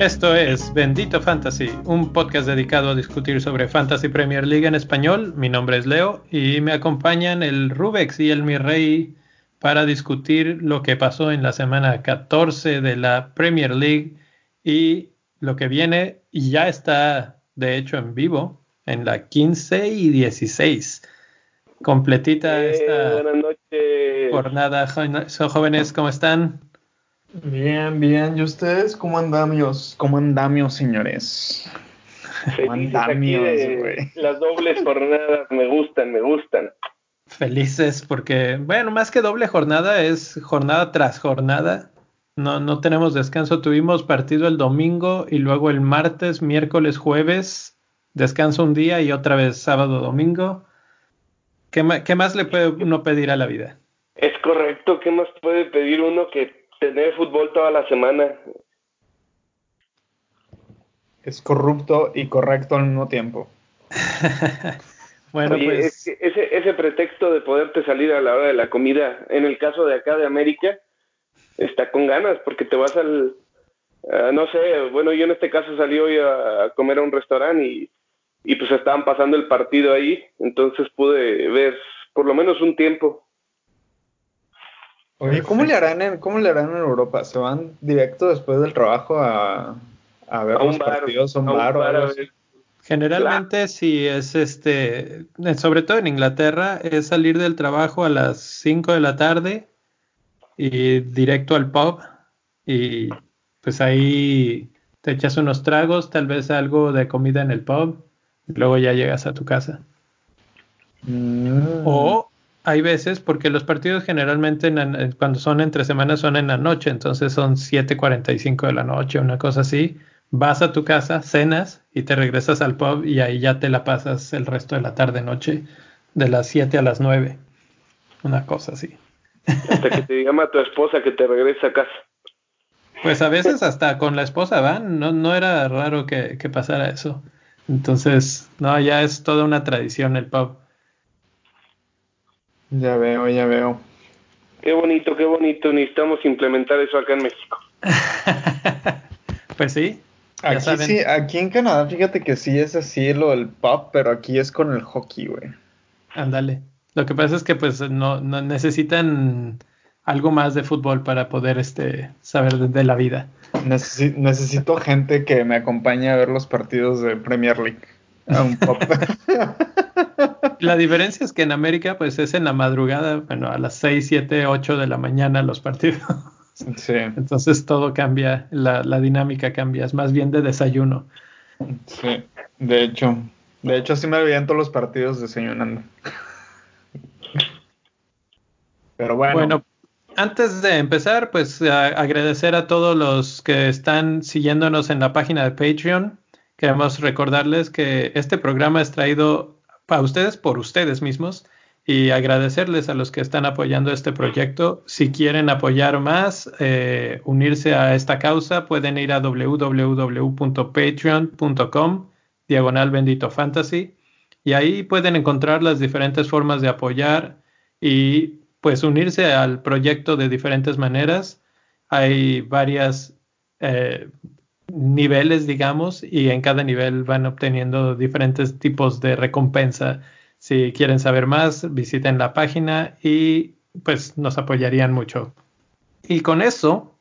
Esto es Bendito Fantasy, un podcast dedicado a discutir sobre Fantasy Premier League en español. Mi nombre es Leo y me acompañan el Rubex y el Mirrey para discutir lo que pasó en la semana 14 de la Premier League y lo que viene y ya está de hecho en vivo en la 15 y 16. Completita Eh, esta buenas noches. jornada. Jo- Jóvenes, ¿cómo están? Bien, bien. ¿Y ustedes cómo andamios? ¿Cómo andamios, señores? Aquí andamios, güey. las dobles jornadas me gustan, me gustan. Felices porque, bueno, más que doble jornada es jornada tras jornada. No, no tenemos descanso. Tuvimos partido el domingo y luego el martes, miércoles, jueves. Descanso un día y otra vez sábado, domingo. ¿Qué, más le puede uno pedir a la vida? Es correcto, ¿qué más puede pedir uno que tener fútbol toda la semana? Es corrupto y correcto al mismo tiempo. bueno, Oye, pues es que ese, ese pretexto de poderte salir a la hora de la comida, en el caso de acá de América, está con ganas, porque te vas al, ah, no sé, bueno, yo en este caso salí hoy a, a comer a un restaurante y, y pues estaban pasando el partido ahí, entonces pude ver por lo menos un tiempo. Oye, ¿cómo le harán en, cómo le harán en Europa? ¿Se van directo después del trabajo a, a ver A un los bar, partidos a un a un bar o bar ver. generalmente si es este, sobre todo en Inglaterra, es salir del trabajo a las 5 de la tarde y directo al pub y pues ahí te echas unos tragos, tal vez algo de comida en el pub, luego ya llegas a tu casa. Mm. O hay veces, porque los partidos generalmente en la- cuando son entre semanas son en la noche, entonces son 7:45 de la noche, una cosa así. Vas a tu casa, cenas y te regresas al pub y ahí ya te la pasas el resto de la tarde noche, de las 7 a las 9. Una cosa así. Hasta que te llama tu esposa que te regrese a casa. Pues a veces hasta con la esposa van, no, no era raro que, que pasara eso. Entonces, no, ya es toda una tradición el pub. Ya veo, ya veo. Qué bonito, qué bonito. Necesitamos implementar eso acá en México. pues sí, Ya Aquí saben. sí, aquí en Canadá, fíjate que sí es así lo del pub, pero aquí es con el hockey, güey. Ándale. Lo que pasa es que pues no, no necesitan algo más de fútbol para poder este saber de, de la vida. Necesi- necesito gente que me acompañe a ver los partidos de Premier League. A un pub. La diferencia es que en América pues es en la madrugada, bueno, a las 6, 7, 8 de la mañana los partidos. sí, Entonces todo cambia, la, la dinámica cambia, es más bien de desayuno. sí. De hecho, de hecho sí me veían todos los partidos desayunando. Pero bueno, Bueno, antes de empezar, pues agradecer a todos los que están siguiéndonos en la página de Patreon. Queremos recordarles que este programa es traído para ustedes por ustedes mismos y agradecerles a los que están apoyando este proyecto. Si quieren apoyar más, eh, unirse a esta causa, pueden ir a www.patreon.com diagonal bendito fantasy y ahí pueden encontrar las diferentes formas de apoyar y pues unirse al proyecto de diferentes maneras. Hay varias eh, niveles, digamos, y en cada nivel van obteniendo diferentes tipos de recompensa. Si quieren saber más, visiten la página y pues nos apoyarían mucho. Y con eso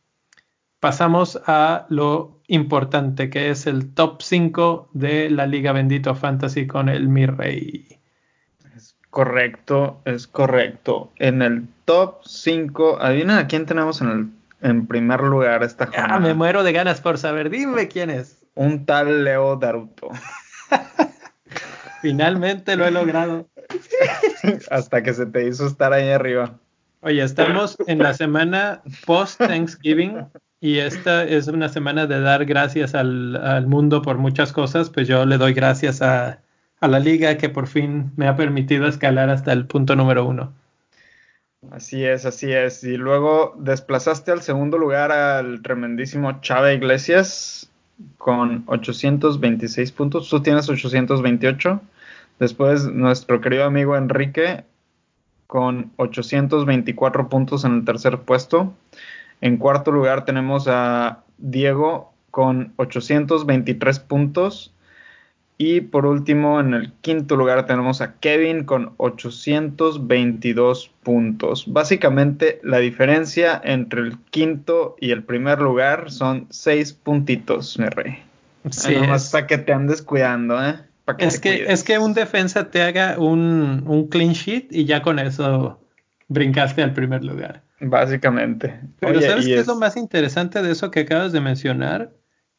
pasamos a lo importante que es el top 5 de la Liga Bendito Fantasy con el Mi Rey. Correcto, es correcto. En el top 5, adivinen a quién tenemos en el en primer lugar esta jornada. Ah, me muero de ganas por saber. Dime quién es. Un tal Leo Daruto. Finalmente lo he logrado. Hasta que se te hizo estar ahí arriba. Oye, estamos en la semana post Thanksgiving y esta es una semana de dar gracias al, al mundo por muchas cosas. Pues yo le doy gracias a, a la liga que por fin me ha permitido escalar hasta el punto número uno. Así es, así es. Y luego desplazaste al segundo lugar al tremendísimo Chava Iglesias con 826 puntos. Tú tienes 828. Después nuestro querido amigo Enrique con 824 puntos en el tercer puesto. En cuarto lugar tenemos a Diego con 823 puntos. Y por último, en el quinto lugar tenemos a Kevin con 822 puntos. Básicamente la diferencia entre el quinto y el primer lugar son 6 puntitos, mi rey. Sí, nomás para que te andes cuidando, ¿eh? es, que, es que un defensa te haga un, un, clean sheet y ya con eso brincaste al primer lugar. Básicamente. Pero ¿sabes qué es... lo más interesante de eso que acabas de mencionar?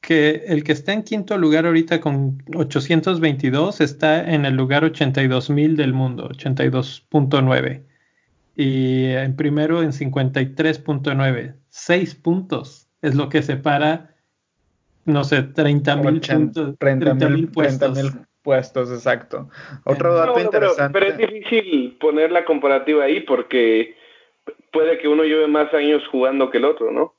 Que el que está en quinto lugar ahorita con 822 está en el lugar 82.000 del mundo, 82.9. Y en primero en 53.9. 6 puntos es lo que separa, no sé, 30.000 puntos. 30.000 puestos puestos, exacto. Otro dato interesante. Pero, es difícil poner la comparativa ahí porque puede que uno lleve más años jugando que el otro, ¿no?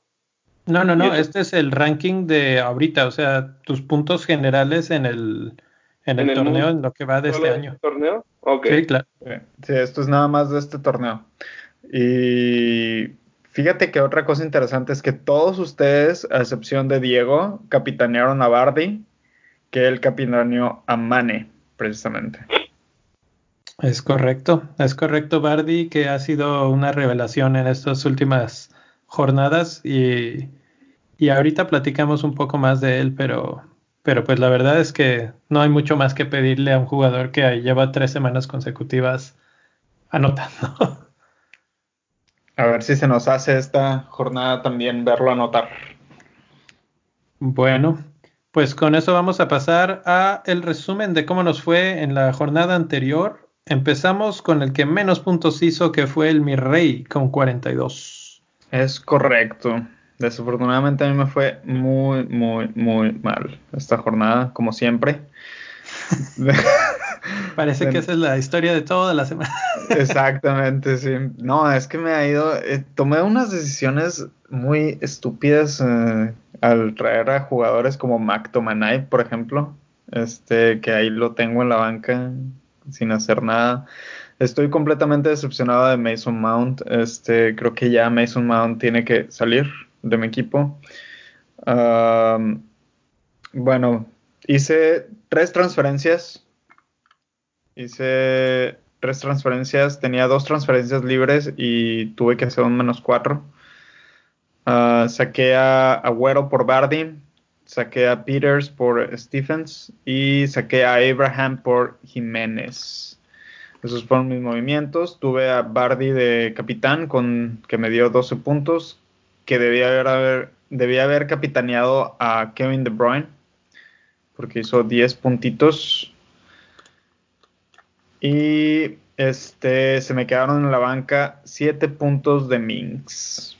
No, no, no, este es el ranking de ahorita, o sea, tus puntos generales en el, en el, torneo, en lo que va de este año. torneo? Sí, claro. Sí, esto es nada más de este torneo. Y fíjate que otra cosa interesante es que todos ustedes, a excepción de Diego, capitanearon a Bardi que el capitáneo Amane, precisamente. Es correcto, es correcto, Bardi, que ha sido una revelación en estas últimas jornadas y, y ahorita platicamos un poco más de él, pero, pero pues la verdad es que no hay mucho más que pedirle a un jugador que lleva tres semanas consecutivas anotando. A ver si se nos hace esta jornada también verlo anotar. Bueno, pues con eso vamos a pasar a el resumen de cómo nos fue en la jornada anterior. Empezamos con el que menos puntos hizo, que fue el Mi Rey, con 42. Es correcto. Desafortunadamente a mí me fue muy, muy, muy mal esta jornada, como siempre. Parece que esa es la historia de toda la semana. Exactamente, sí. No, es que me ha ido. Eh, tomé unas decisiones muy estúpidas eh, al traer a jugadores como McTominay, por ejemplo. Este, que ahí lo tengo en la banca sin hacer nada. Estoy completamente decepcionado de Mason Mount. Este, creo que ya Mason Mount tiene que salir de mi equipo. bueno, hice tres transferencias Hice tres transferencias, tenía dos transferencias libres y tuve que hacer un menos cuatro. Ah, saqué a Agüero por Bardi, saqué a Peters por Stephens y saqué a Abraham por Jiménez. Esos fueron mis movimientos. Tuve a Bardi de capitán con que me dio 12 puntos, que debía haber, debía haber capitaneado a Kevin De Bruyne porque hizo 10 puntitos. Y este se me quedaron en la banca 7 puntos de Minx.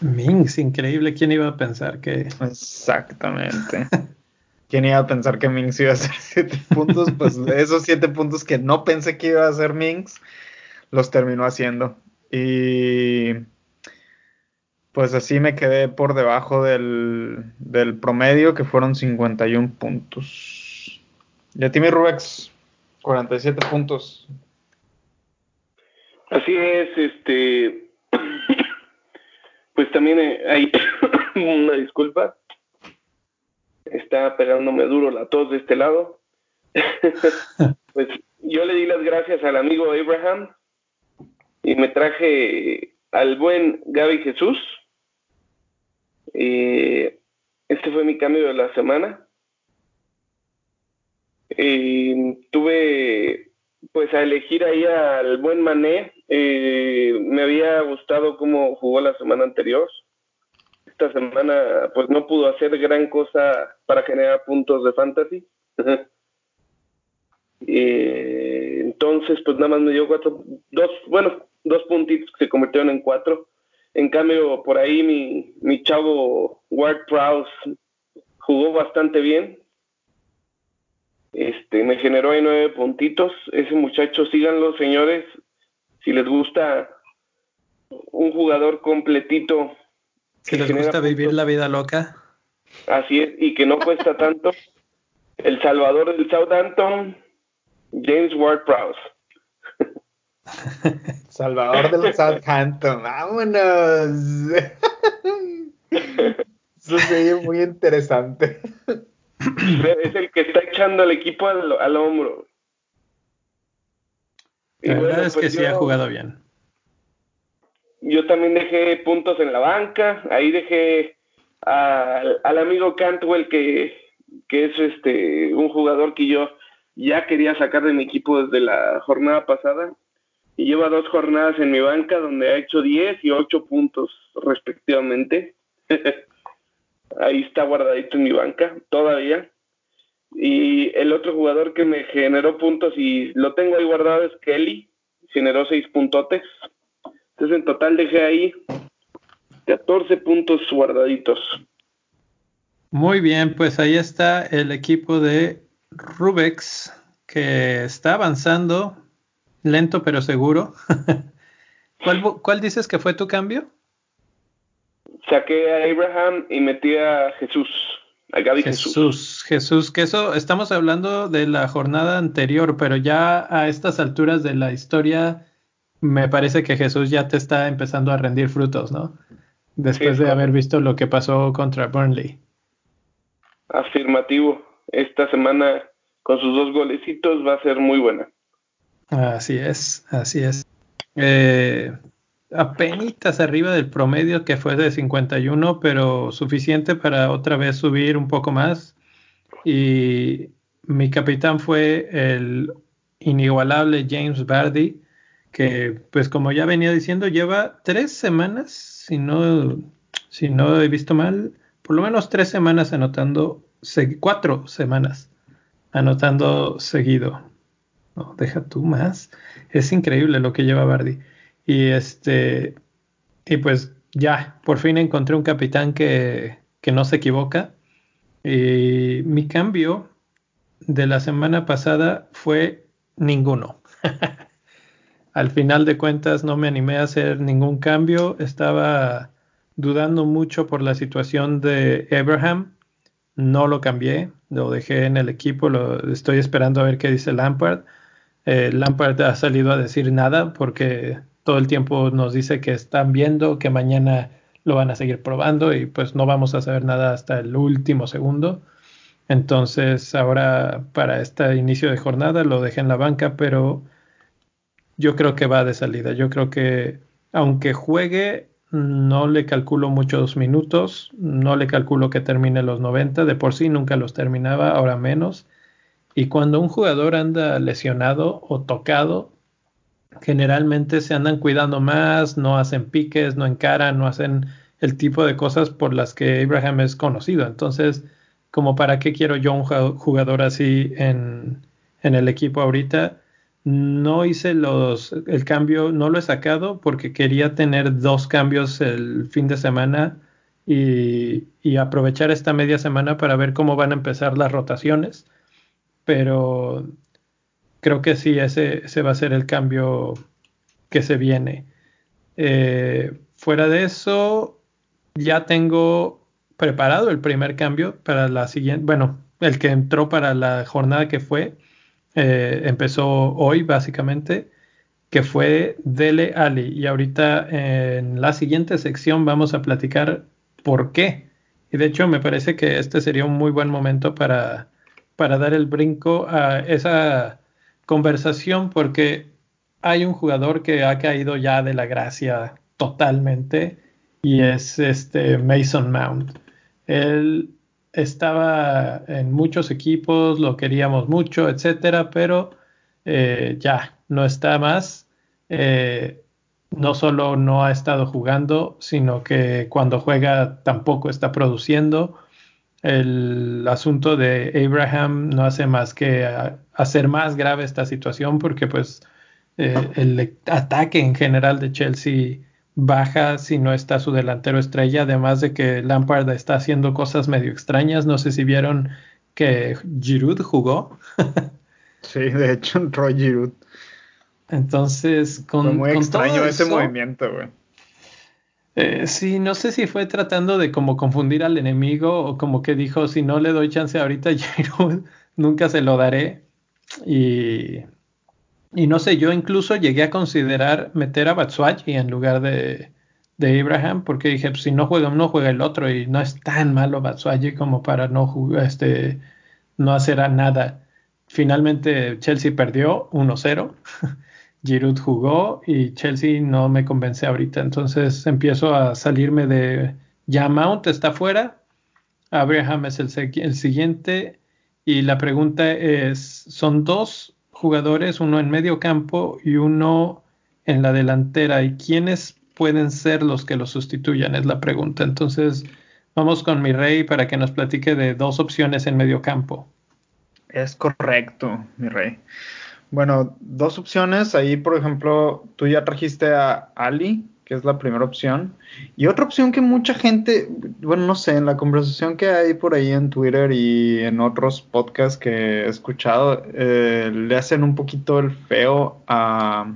Minx, increíble. ¿Quién iba a pensar que.? Exactamente. ¿Quién iba a pensar que Minx iba a hacer 7 puntos? Pues esos 7 puntos que no pensé que iba a hacer Minx, los terminó haciendo. Y pues así me quedé por debajo del, del promedio, que fueron 51 puntos. ¿Y a ti, mi Rubex? 47 puntos. Así es, este. Pues también eh, hay una disculpa. Está pegándome duro la tos de este lado. pues yo le di las gracias al amigo Abraham y me traje al buen Gaby Jesús. Eh, este fue mi cambio de la semana. Eh, tuve pues a elegir ahí al buen Mané. Eh, me había gustado cómo jugó la semana anterior. Esta semana pues no pudo hacer gran cosa para generar puntos de fantasy. eh, entonces pues nada más me dio cuatro, dos, bueno, dos puntitos que se convirtieron en cuatro. En cambio, por ahí mi, mi chavo Ward Prowse jugó bastante bien, este, me generó ahí nueve puntitos. Ese muchacho, síganlo, señores. Si les gusta un jugador completito. Si les gusta vivir la vida loca. Así es, y que no cuesta tanto. El Salvador del Southampton, James Ward Prowse. Salvador del Southampton, vámonos. Eso sería muy interesante. Es el que está echando al equipo al, hombro. La verdad es pues que sí ha jugado bien. Yo también dejé puntos en la banca. Ahí dejé al, al amigo Cantwell, que, que es este un jugador que yo ya quería sacar de mi equipo desde la jornada pasada y lleva dos jornadas en mi banca donde ha hecho 10 y 8 puntos respectivamente. Ahí está guardadito en mi banca todavía. Y el otro jugador que me generó puntos y lo tengo ahí guardado es Kelly, generó 6 puntotes. Entonces en total dejé ahí 14 puntos guardaditos. Muy bien, pues ahí está el equipo de Rubex que está avanzando lento pero seguro. ¿Cuál, ¿Cuál dices que fue tu cambio? Saqué a Abraham y metí a Jesús. A Gaby Jesús. Jesús, Jesús, que eso estamos hablando de la jornada anterior, pero ya a estas alturas de la historia me parece que Jesús ya te está empezando a rendir frutos, ¿no? Después de haber visto lo que pasó contra Burnley. Afirmativo. Esta semana con sus dos golecitos va a ser muy buena. Así es, así es. Eh, apenas arriba del promedio que fue de 51, pero suficiente para otra vez subir un poco más. Y mi capitán fue el inigualable James Bardi, que pues como ya venía diciendo, lleva tres semanas, si no, si no he visto mal, por lo menos tres semanas anotando, cuatro semanas anotando seguido. No, deja tú más. Es increíble lo que lleva Bardi. Y este, y pues ya, por fin encontré un capitán que, que no se equivoca. Y mi cambio de la semana pasada fue ninguno. Al final de cuentas no me animé a hacer ningún cambio. Estaba dudando mucho por la situación de Abraham no lo cambié, lo dejé en el equipo, lo estoy esperando a ver qué dice Lampard. Eh, Lampard ha salido a decir nada porque todo el tiempo nos dice que están viendo, que mañana lo van a seguir probando y pues no vamos a saber nada hasta el último segundo. Entonces ahora para este inicio de jornada lo dejé en la banca, pero yo creo que va de salida. Yo creo que aunque juegue no le calculo muchos minutos, no le calculo que termine los 90, de por sí nunca los terminaba, ahora menos. Y cuando un jugador anda lesionado o tocado, generalmente se andan cuidando más, no hacen piques, no encaran, no hacen el tipo de cosas por las que Abraham es conocido. Entonces, como para qué quiero yo un jugador así en, en el equipo ahorita, no hice los, el cambio, no lo he sacado porque quería tener dos cambios el fin de semana y, aprovechar esta media semana para ver cómo van a empezar las rotaciones. Pero creo que sí, ese, ese va a ser el cambio que se viene. Eh, fuera de eso, ya tengo preparado el primer cambio para la siguiente, bueno, el que entró para la jornada que fue eh, empezó hoy básicamente, que fue Dele Ali. Y ahorita en la siguiente sección vamos a platicar por qué. Y de hecho me parece que este sería un muy buen momento para, para dar el brinco a esa conversación porque hay un jugador que ha caído ya de la gracia totalmente y es este Mason Mount. Él estaba en muchos equipos, lo queríamos mucho, etcétera, pero eh, ya no está más. Eh, no solo no ha estado jugando, sino que cuando juega tampoco está produciendo. El asunto de Abraham no hace más que hacer más grave esta situación porque pues eh, el ataque en general de Chelsea baja si no está su delantero estrella, además de que Lampard está haciendo cosas medio extrañas. No sé si vieron que Giroud jugó. sí, de hecho entró Giroud. Entonces, con. Fue muy extraño ese movimiento, güey. Eh, sí, no sé si fue tratando de como confundir al enemigo o como que dijo, si no le doy chance ahorita a Giroud, nunca se lo daré. Y, y no sé, yo incluso llegué a considerar meter a Batshuayi en lugar de, de Abraham, porque dije, pues, si no juega uno, juega el otro, y no es tan malo Batshuayi como para no jugar, este, no hacer nada. Finalmente Chelsea perdió 1-0. Giroud jugó y Chelsea no me convence ahorita. Entonces empiezo a salirme de ya Mount está fuera. Abraham es el, el siguiente. Y la pregunta es, son dos jugadores, uno en medio campo y uno en la delantera. ¿Y quiénes pueden ser los que lo sustituyan? Es la pregunta. Entonces, vamos con mi rey para que nos platique de dos opciones en medio campo. Es correcto, mi rey. Bueno, dos opciones. Ahí, por ejemplo, tú ya trajiste a Ali, que es la primera opción. Y otra opción que mucha gente, bueno, no sé, en la conversación que hay por ahí en Twitter y en otros podcasts que he escuchado, eh, le hacen un poquito el feo a,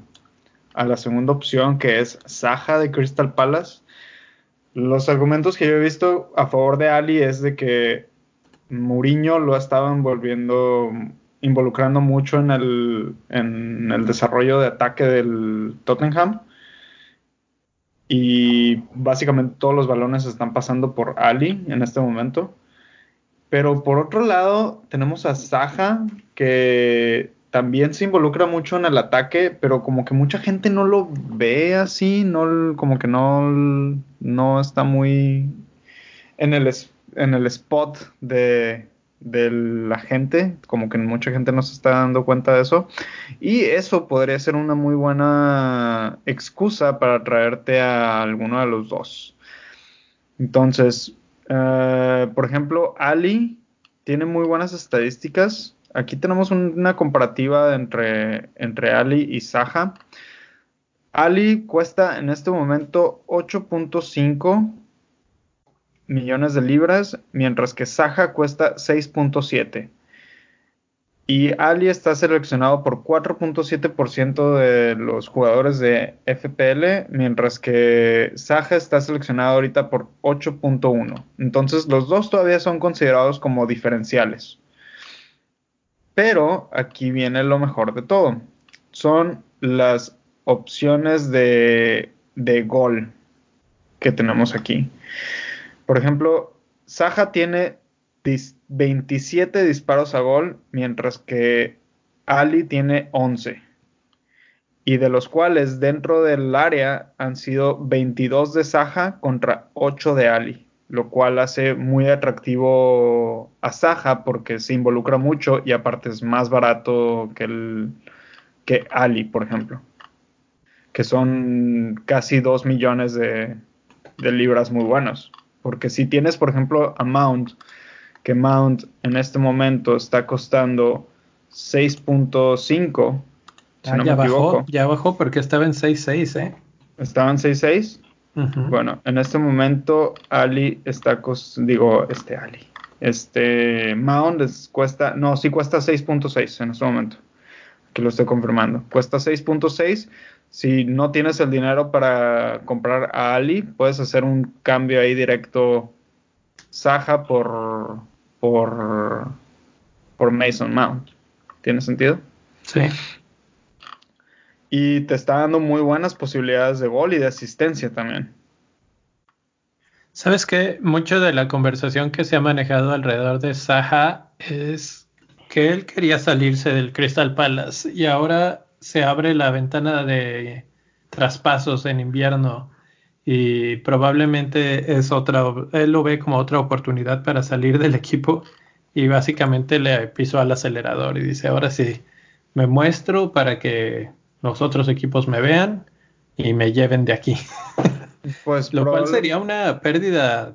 a la segunda opción, que es Saja de Crystal Palace. Los argumentos que yo he visto a favor de Ali es de que Mourinho lo estaban volviendo, involucrando mucho en el, en el desarrollo de ataque del Tottenham. Y básicamente todos los balones están pasando por Ali en este momento. Pero por otro lado, tenemos a Saja, que también se involucra mucho en el ataque, pero como que mucha gente no lo ve así, no, como que no, no está muy en el, en el spot de, la gente, como que mucha gente no se está dando cuenta de eso. Y eso podría ser una muy buena excusa para traerte a alguno de los dos. Entonces, eh, por ejemplo, Ali tiene muy buenas estadísticas. Aquí tenemos una comparativa entre, entre Ali y Saja. Ali cuesta en este momento 8.5 millones de libras, mientras que Saja cuesta 6.7. Y Ali está seleccionado por 4.7% de los jugadores de FPL, mientras que Saja está seleccionado ahorita por 8.1. Entonces los dos todavía son considerados como diferenciales. Pero aquí viene lo mejor de todo. Son las opciones de, de gol que tenemos aquí. Por ejemplo, Saja tiene 27 disparos a gol, mientras que Ali tiene 11. Y de los cuales dentro del área han sido 22 de Saja contra 8 de Ali, lo cual hace muy atractivo a Saja porque se involucra mucho y aparte es más barato que, el, que Ali, por ejemplo, que son casi 2 millones de, de libras muy buenos. Porque si tienes, por ejemplo, a Mount, que Mount en este momento está costando 6.5. Ah, ya bajó, ya bajó porque estaba en 6.6, ¿eh? Estaba en 6.6. Bueno, en este momento Ali está, digo, este Ali, este Mount les cuesta, no, sí cuesta 6.6 en este momento, que lo estoy confirmando, cuesta 6.6 si no tienes el dinero para comprar a Ali, puedes hacer un cambio ahí directo Saja por, por, por Mason Mount. ¿Tiene sentido? Sí. Y te está dando muy buenas posibilidades de gol y de asistencia también. Sabes que mucho de la conversación que se ha manejado alrededor de Saja es que él quería salirse del Crystal Palace y ahora se abre la ventana de traspasos en invierno y probablemente es otra, él lo ve como otra oportunidad para salir del equipo y básicamente le pisó al acelerador y dice, ahora sí, me muestro para que los otros equipos me vean y me lleven de aquí. Pues lo cual sería una pérdida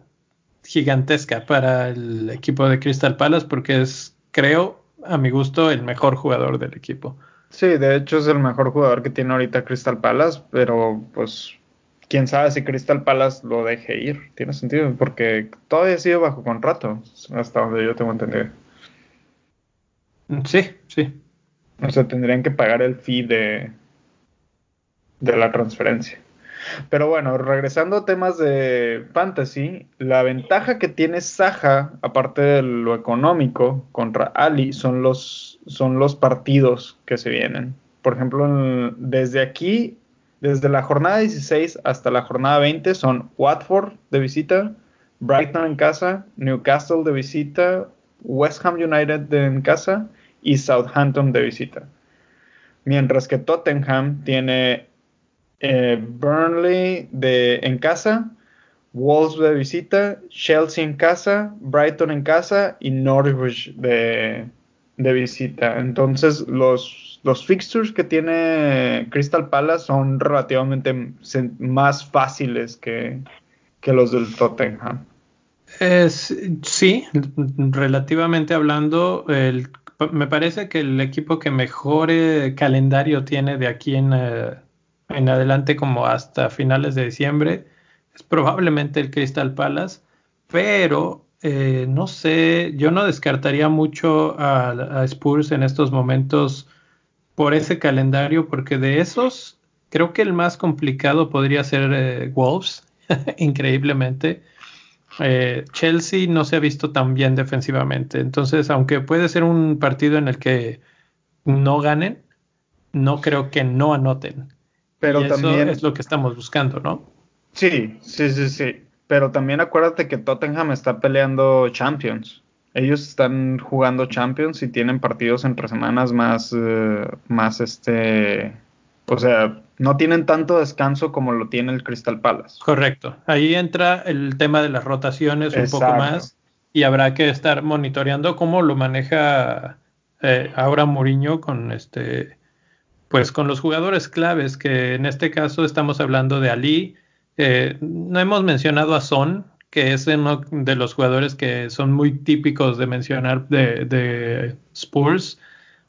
gigantesca para el equipo de Crystal Palace porque es, creo, a mi gusto, el mejor jugador del equipo. Sí, de hecho es el mejor jugador que tiene ahorita Crystal Palace, pero pues quién sabe si Crystal Palace lo deje ir. Tiene sentido, porque todavía sigue bajo contrato, hasta donde yo tengo entendido. Sí, sí. O sea, tendrían que pagar el fee de, de la transferencia. Pero bueno, regresando a temas de fantasy, la ventaja que tiene Saja, aparte de lo económico, contra Ali, son los, son los partidos que se vienen. Por ejemplo, desde aquí, desde la jornada 16 hasta la jornada 20, son Watford de visita, Brighton en casa, Newcastle de visita, West Ham United en casa y Southampton de visita. Mientras que Tottenham tiene eh, Burnley de, en casa, Wolves de visita, Chelsea en casa, Brighton en casa y Norwich de, de visita. Entonces los, los fixtures que tiene Crystal Palace son relativamente más fáciles que, que los del Tottenham. Es, sí, relativamente hablando, me parece que el equipo que mejor calendario tiene de aquí en, eh, en adelante como hasta finales de diciembre es probablemente el Crystal Palace, pero eh, no sé, yo no descartaría mucho a, Spurs en estos momentos por ese calendario, porque de esos creo que el más complicado podría ser eh, Wolves, increíblemente. Eh, Chelsea no se ha visto tan bien defensivamente, entonces aunque puede ser un partido en el que no ganen, no creo que no anoten. Pero también es lo que estamos buscando, ¿no? Sí, sí, sí, sí. Pero también acuérdate que Tottenham está peleando Champions. Ellos están jugando Champions y tienen partidos entre semanas más, eh, más este, o sea, no tienen tanto descanso como lo tiene el Crystal Palace. Correcto. Ahí entra el tema de las rotaciones un poco más y habrá que estar monitoreando cómo lo maneja eh, ahora Mourinho con este pues con los jugadores claves, que en este caso estamos hablando de Ali. Eh, no hemos mencionado a Son, que es uno de los jugadores que son muy típicos de mencionar de, Spurs,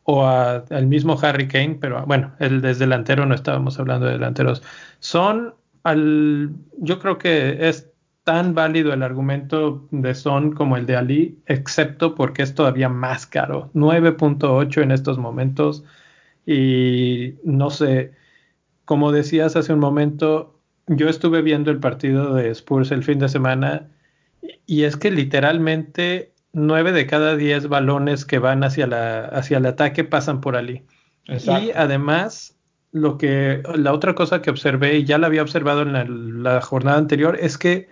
o al mismo Harry Kane, pero bueno, el desde delantero no estábamos hablando de delanteros. Son, al, yo creo que es tan válido el argumento de Son como el de Ali, excepto porque es todavía más caro. 9.8 en estos momentos y no sé, como decías hace un momento, yo estuve viendo el partido de Spurs el fin de semana y es que literalmente nueve de cada diez balones que van hacia, la, hacia el ataque pasan por allí. Y además, lo que, la otra cosa que observé, y ya la había observado en la, jornada anterior, es que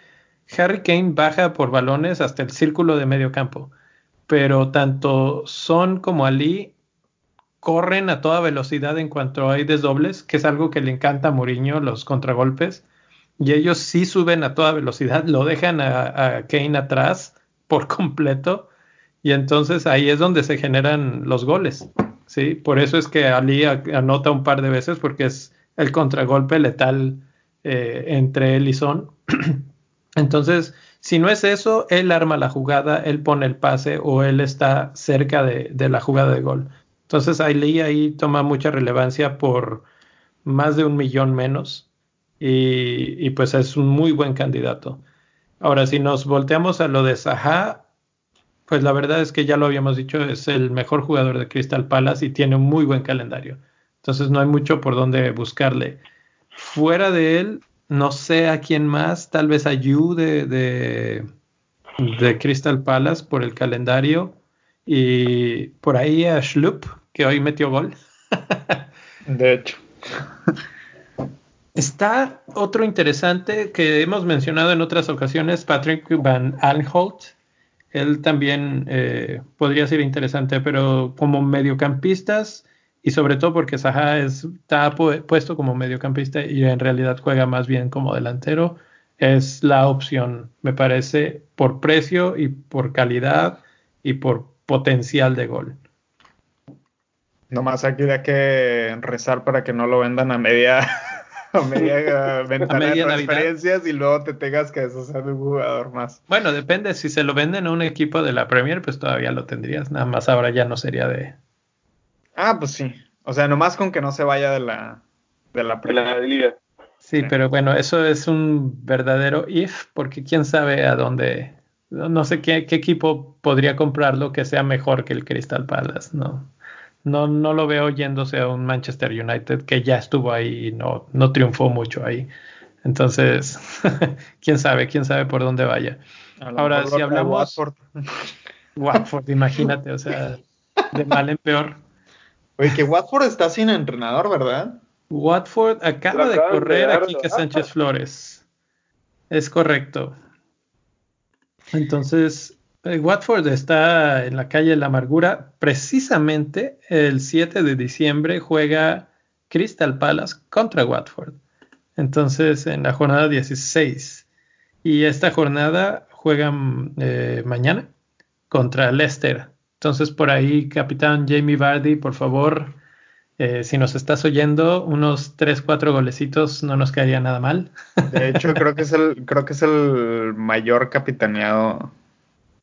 Harry Kane baja por balones hasta el círculo de medio campo. Pero tanto Son como Ali corren a toda velocidad en cuanto hay desdobles, que es algo que le encanta a Mourinho, los contragolpes, y ellos sí suben a toda velocidad, lo dejan a, Kane atrás por completo, y entonces ahí es donde se generan los goles, ¿sí? Por eso es que Ali anota un par de veces, porque es el contragolpe letal eh, entre él y Son. entonces, si no es eso, él arma la jugada, él pone el pase o él está cerca de, de la jugada de gol. Entonces Ali ahí toma mucha relevancia por más de un millón menos y, pues es un muy buen candidato. Ahora, si nos volteamos a lo de Saha, pues la verdad es que ya lo habíamos dicho, es el mejor jugador de Crystal Palace y tiene un muy buen calendario. Entonces no hay mucho por donde buscarle. Fuera de él, no sé a quién más, tal vez a Yu de, de Crystal Palace por el calendario. Y por ahí a Schlupp, que hoy metió gol. de hecho. Está otro interesante que hemos mencionado en otras ocasiones, Patrick Van Aanholt. Él también eh, podría ser interesante, pero como mediocampistas y sobre todo porque Saha está puesto como mediocampista y en realidad juega más bien como delantero, es la opción, me parece, por precio y por calidad y por potencial de gol. Nomás aquí hay que rezar para que no lo vendan a media, a media ventana de transferencias y luego te tengas que deshacer de un jugador más. Bueno, depende. Si se lo venden a un equipo de la Premier, pues todavía lo tendrías. Nada más ahora ya no sería de. Ah, pues sí. O sea, nomás con que no se vaya de la, de la Premier. Sí, pero bueno, eso es un verdadero if, porque quién sabe a dónde no sé qué, equipo podría comprarlo que sea mejor que el Crystal Palace, no. No, no lo veo yéndose a un Manchester United que ya estuvo ahí y no, no triunfó mucho ahí. Entonces, quién sabe, quién sabe por dónde vaya. Ahora, si hablamos... Watford. Watford, imagínate, o sea, de mal en peor. Oye, que Watford está sin entrenador, ¿verdad? Watford acaba de correr a Kike Sánchez Flores. Es correcto. Entonces, eh, Watford está en la calle de la amargura. Precisamente el 7 de diciembre juega Crystal Palace contra Watford. Entonces, en la jornada 16. Y esta jornada juegan eh, mañana contra Leicester. Entonces, por ahí, capitán Jamie Vardy, por favor, eh, si nos estás oyendo, unos 3, 4 golecitos no nos caería nada mal. De hecho, creo que es el, creo que es el mayor capitaneado.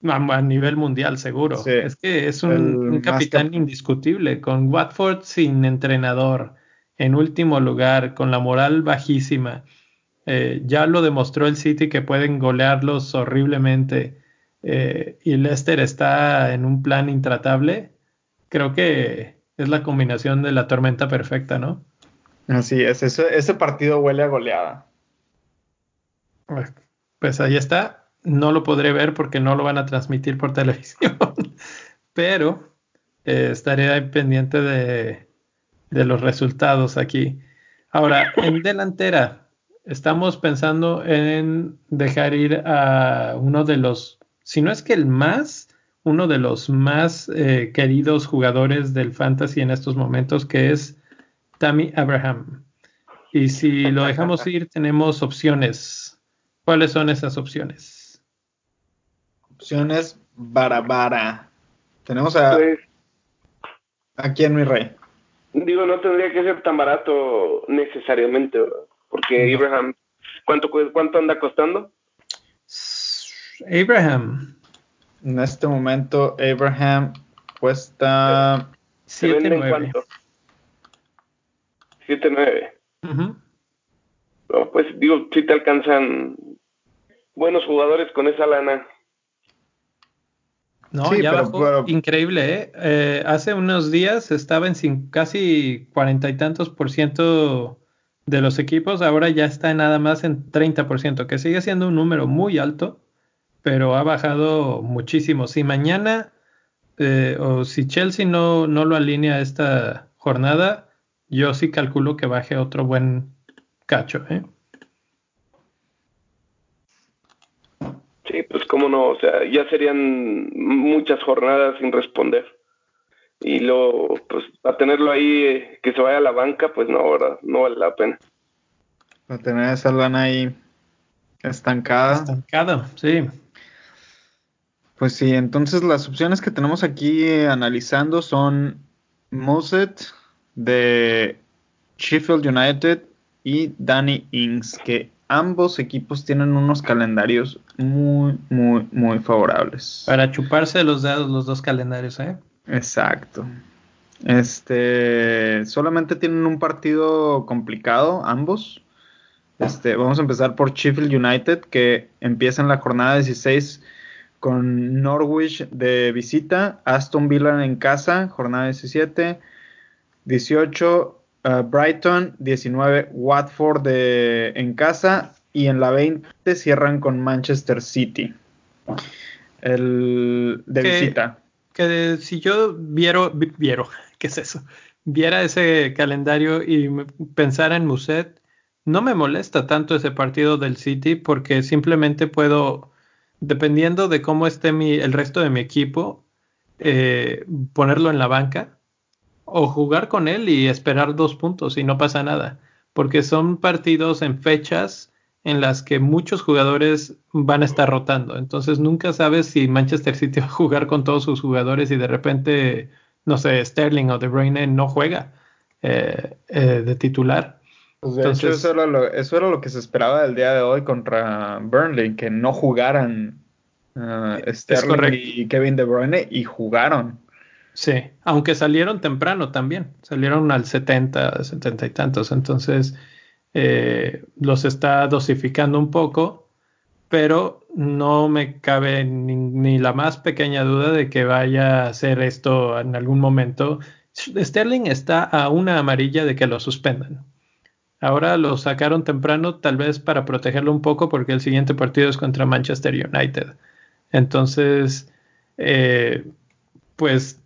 A, nivel mundial, seguro. es que es un, capitán indiscutible, con Watford sin entrenador, en último lugar, con la moral bajísima. Eh, ya lo demostró el City que pueden golearlos horriblemente eh, y Leicester está en un plan intratable. Creo que es la combinación de la tormenta perfecta, ¿no? Así es, ese, partido huele a goleada. Pues ahí está. No lo podré ver porque no lo van a transmitir por televisión, pero eh, estaré pendiente de, de los resultados aquí. Ahora, en delantera, estamos pensando en dejar ir a uno de los, si no es que el más, uno de los más eh, queridos jugadores del fantasy en estos momentos, que es Tammy Abraham. Y si lo dejamos ir, tenemos opciones. ¿Cuáles son esas opciones? Opciones Barabara. Tenemos a. Pues, aquí en mi rey. Digo, no tendría que ser tan barato necesariamente, porque Abraham, ¿cuánto, ¿cuánto anda costando? Abraham, en este momento, Abraham cuesta 7.9. 7.9. pues digo, si te alcanzan buenos jugadores con esa lana. No, ya bajó increíble, ¿eh? ¿eh? Hace unos días estaba en casi cuarenta y tantos por ciento de los equipos, ahora ya está nada más en 30 por ciento, que sigue siendo un número muy alto, pero ha bajado muchísimo. Si mañana eh, o si Chelsea no, no lo alinea esta jornada, yo sí calculo que baje otro buen cacho. ¿eh? Sí, pues cómo no, o sea, ya serían muchas jornadas sin responder. Y lo, pues, a tenerlo ahí, eh, que se vaya a la banca, pues no, ¿verdad? no vale la pena. A tener esa lana ahí estancada. Estancada, sí. Pues sí, entonces las opciones que tenemos aquí analizando son Moset de Sheffield United y Danny Ings, que ambos equipos tienen unos calendarios muy, muy, muy favorables. Para chuparse los dedos los dos calendarios, ¿eh? Exacto. Este, solamente tienen un partido complicado ambos. Este, vamos a empezar por Sheffield United, que empieza en la jornada 16 con Norwich de visita, Aston Villa en casa, jornada 17, 18 uh, Brighton, 19 Watford de, en casa y en la 20 cierran con Manchester City. El de visita. Que si yo viero, viero, ¿qué es eso? Viera ese calendario y pensara en Muset, no me molesta tanto ese partido del City porque simplemente puedo dependiendo de cómo esté mi, el resto de mi equipo, eh, ponerlo en la banca o jugar con él y esperar dos puntos y no pasa nada, porque son partidos en fechas en las que muchos jugadores van a estar rotando, entonces nunca sabes si Manchester City va a jugar con todos sus jugadores y de repente, no sé, Sterling o De Bruyne no juega eh, eh, de titular. Pues de hecho, eso era, lo, eso era lo que se esperaba del día de hoy contra Burnley, que no jugaran uh, Sterling y Kevin De Bruyne y jugaron. Sí, aunque salieron temprano también, salieron al 70, 70 y tantos, entonces eh, los está dosificando un poco, pero no me cabe ni, ni, la más pequeña duda de que vaya a hacer esto en algún momento. Sterling está a una amarilla de que lo suspendan. Ahora lo sacaron temprano, tal vez para protegerlo un poco, porque el siguiente partido es contra Manchester United. Entonces, eh, pues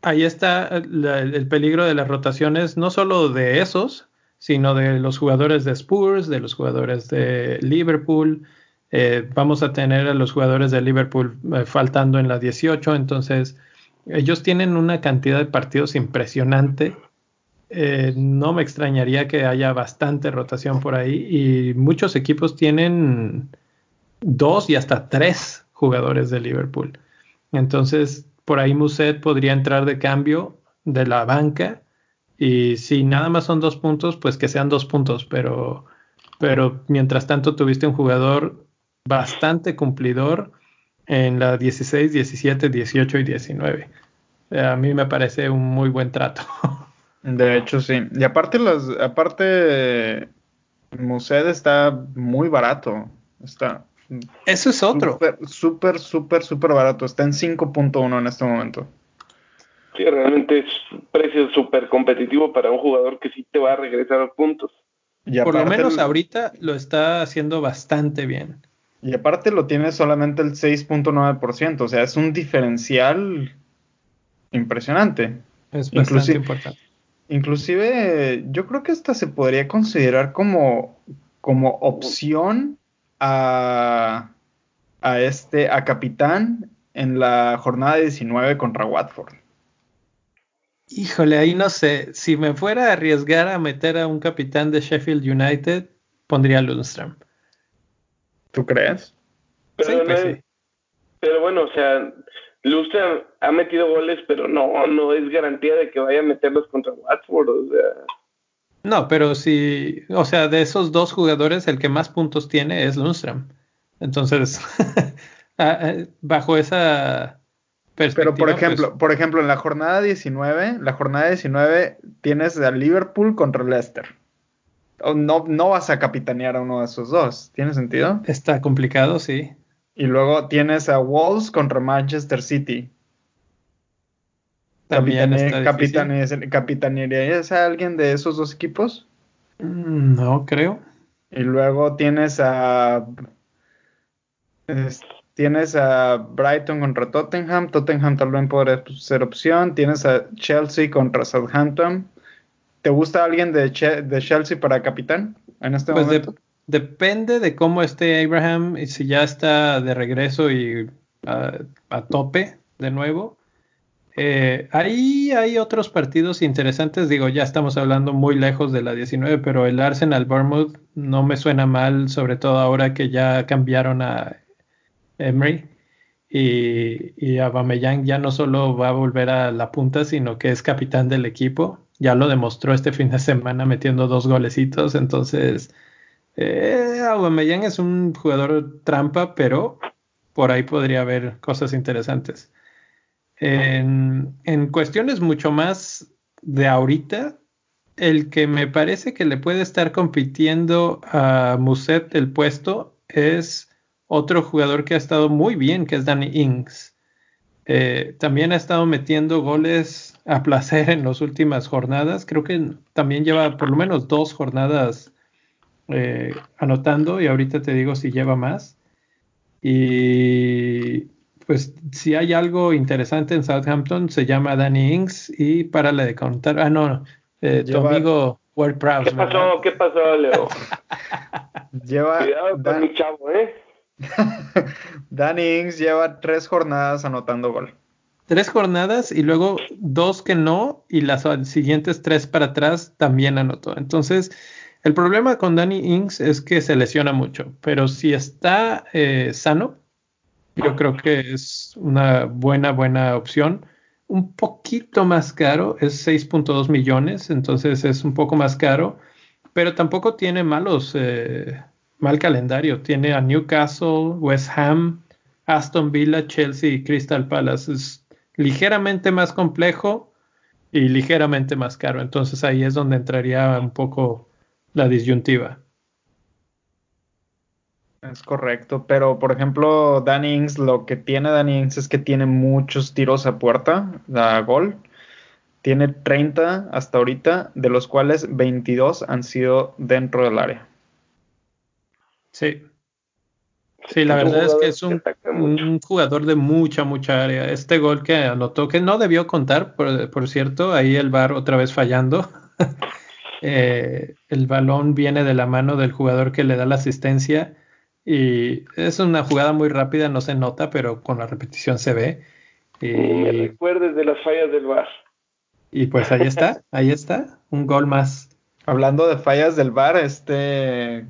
ahí está el peligro de las rotaciones, no solo de esos, sino de los jugadores de Spurs, de los jugadores de Liverpool. Eh, vamos a tener a los jugadores de Liverpool eh, faltando en la 18, entonces ellos tienen una cantidad de partidos impresionante. Eh, no me extrañaría que haya bastante rotación por ahí y muchos equipos tienen dos y hasta tres jugadores de Liverpool. Entonces, por ahí Muset podría entrar de cambio de la banca y si nada más son dos puntos, pues que sean dos puntos, pero, pero mientras tanto tuviste un jugador bastante cumplidor en la 16, 17, 18 y 19. A mí me parece un muy buen trato. De hecho, sí. Y aparte, las, aparte, Mused está muy barato. Está. Eso es otro. Súper, súper, súper barato. Está en 5.1 en este momento. Sí, realmente es un precio súper competitivo para un jugador que sí te va a regresar los puntos. Por lo menos ahorita lo está haciendo bastante bien. Y aparte lo tiene solamente el 6.9%, o sea, es un diferencial impresionante. Es bastante inclusive, importante. Inclusive, yo creo que esta se podría considerar como, como opción a, a este, a capitán en la jornada 19 contra Watford. Híjole, ahí no sé. Si me fuera a arriesgar a meter a un capitán de Sheffield United, pondría a Lundstrom. ¿Tú crees? Pero, sí, pues sí. pero bueno, o sea, Lundstrom ha metido goles, pero no, no es garantía de que vaya a meterlos contra Watford. O sea. No, pero si, o sea, de esos dos jugadores, el que más puntos tiene es Lundstrom. Entonces, bajo esa pero por ejemplo, pues por ejemplo, en la jornada 19, la jornada 19 tienes a Liverpool contra Leicester. No, no vas a capitanear a uno de esos dos. ¿Tiene sentido? Está complicado, sí. Y luego tienes a Wolves contra Manchester City. También ¿Capitanearías a alguien de esos dos equipos? Mm, no, creo. Y luego tienes a. Tienes a Brighton contra Tottenham. Tottenham también podría ser opción. Tienes a Chelsea contra Southampton. ¿Te gusta alguien de, Chelsea para capitán en este pues momento? Depende de cómo esté Abraham y si ya está de regreso y a, tope de nuevo. Eh, ahí hay otros partidos interesantes. Digo, ya estamos hablando muy lejos de la 19, pero el Arsenal Bournemouth no me suena mal, sobre todo ahora que ya cambiaron a Emery. Y, y Aubameyang ya no solo va a volver a la punta, sino que es capitán del equipo. Ya lo demostró este fin de semana metiendo dos golecitos. Entonces, eh, Aubameyang es un jugador trampa, pero por ahí podría haber cosas interesantes. En, cuestiones mucho más de ahorita, el que me parece que le puede estar compitiendo a Muset el puesto es otro jugador que ha estado muy bien, que es Danny Ings. Eh, también ha estado metiendo goles a placer en las últimas jornadas. Creo que también lleva por lo menos dos jornadas eh, anotando y ahorita te digo si lleva más. Y pues si hay algo interesante en Southampton se llama Danny Ings y párale de contar. Ah, no, eh, tu amigo Ward Prowse. ¿Qué pasó? ¿Qué pasó, Leo? lleva Cuidado con mi chavo, ¿eh? Danny Ings lleva tres jornadas anotando gol. Tres jornadas y luego dos que no y las siguientes tres para atrás también anotó. Entonces, el problema con Danny Ings es que se lesiona mucho, pero si está eh, sano, yo creo que es una buena, buena opción. Un poquito más caro, es 6.2 millones, entonces es un poco más caro, pero tampoco tiene malos eh, mal calendario. Tiene a Newcastle, West Ham, Aston Villa, Chelsea y Crystal Palace. Es ligeramente más complejo y ligeramente más caro. Entonces ahí es donde entraría un poco la disyuntiva. Es correcto, pero por ejemplo, Danny Ings, lo que tiene Danny Ings es que tiene muchos tiros a puerta, a gol. tiene 30 hasta ahorita, de los cuales 22 han sido dentro del área. Sí. Sí, la verdad es que es un, un, jugador de mucha, mucha área. Este gol que anotó, que no debió contar, por, por cierto, ahí el VAR otra vez fallando. eh, el balón viene de la mano del jugador que le da la asistencia y es una jugada muy rápida, no se nota, pero con la repetición se ve. Y me recuerdes de las fallas del VAR. Y pues ahí está, ahí está, un gol más. Hablando de fallas del VAR, este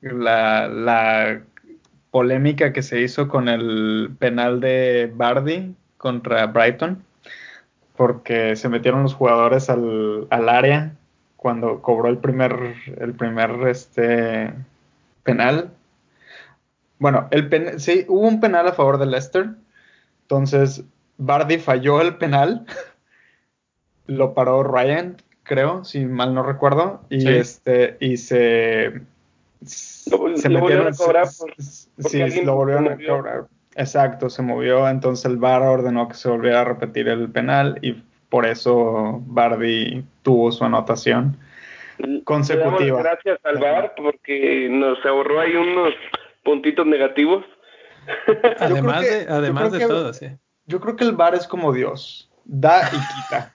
la, la polémica que se hizo con el penal de Bardi contra Brighton, porque se metieron los jugadores al, al área cuando cobró el primer, el primer este, penal. Bueno, el pen, sí, hubo un penal a favor de Leicester. Entonces, Bardi falló el penal. Lo paró Ryan, creo, si mal no recuerdo. Y este, y se se metieron, a cobrar. sí, lo volvieron a cobrar. Exacto, se movió, entonces el VAR ordenó que se volviera a repetir el penal y por eso Bardi tuvo su anotación consecutiva. Gracias al VAR porque nos ahorró ahí unos puntitos negativos. Además de, además de todo, sí. Yo creo que el VAR es como Dios, da y quita.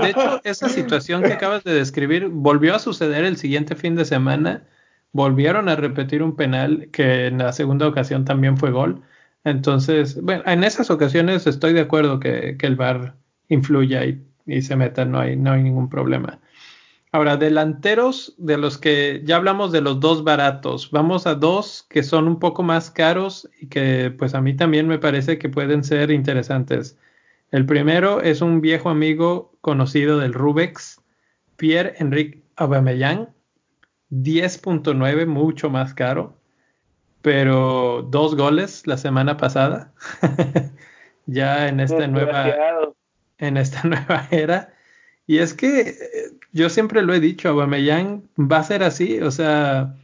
De hecho, esa situación que acabas de describir volvió a suceder el siguiente fin de semana. Volvieron a repetir un penal que en la segunda ocasión también fue gol. Entonces, bueno, en esas ocasiones estoy de acuerdo que, el VAR influya y, y, se meta, no hay, no hay ningún problema. Ahora, delanteros de los que ya hablamos de los dos baratos, vamos a dos que son un poco más caros y que pues a mí también me parece que pueden ser interesantes. El primero es un viejo amigo conocido del Rubex, Pierre-Enrique Aubameyang, 10.9, mucho más caro, pero dos goles la semana pasada, ya en esta nueva en esta nueva era. Y es que eh, yo siempre lo he dicho, Aubameyang va a ser así, o sea,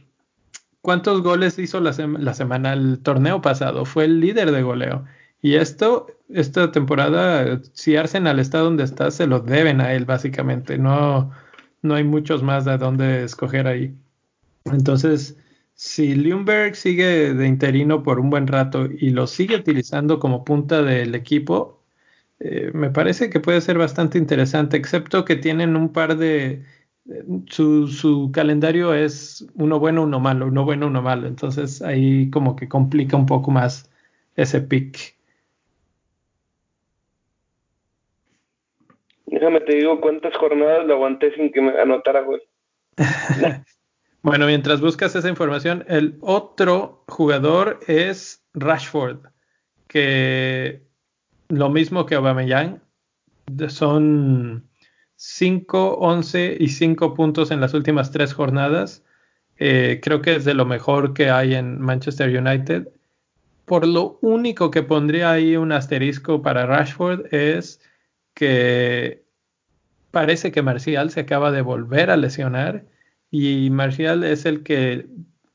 ¿cuántos goles hizo la, la semana el torneo pasado? Fue el líder de goleo. Y esto, esta temporada, si Arsenal está donde está, se lo deben a él, básicamente. No, no hay muchos más de dónde escoger ahí. Entonces, si Ljungberg sigue de interino por un buen rato y lo sigue utilizando como punta del equipo, eh, me parece que puede ser bastante interesante, excepto que tienen un par de... Su, su calendario es uno bueno, uno malo, uno bueno, uno malo. Entonces ahí como que complica un poco más ese pick. Déjame te digo cuántas jornadas lo aguanté sin que me anotara gol. bueno, mientras buscas esa información, el otro jugador es Rashford, que lo mismo que Aubameyang, son 5, 11 y 5 puntos en las últimas tres jornadas. Eh, creo que es de lo mejor que hay en Manchester United. Por lo único que pondría ahí un asterisco para Rashford es que parece que Marcial se acaba de volver a lesionar y Marcial es el que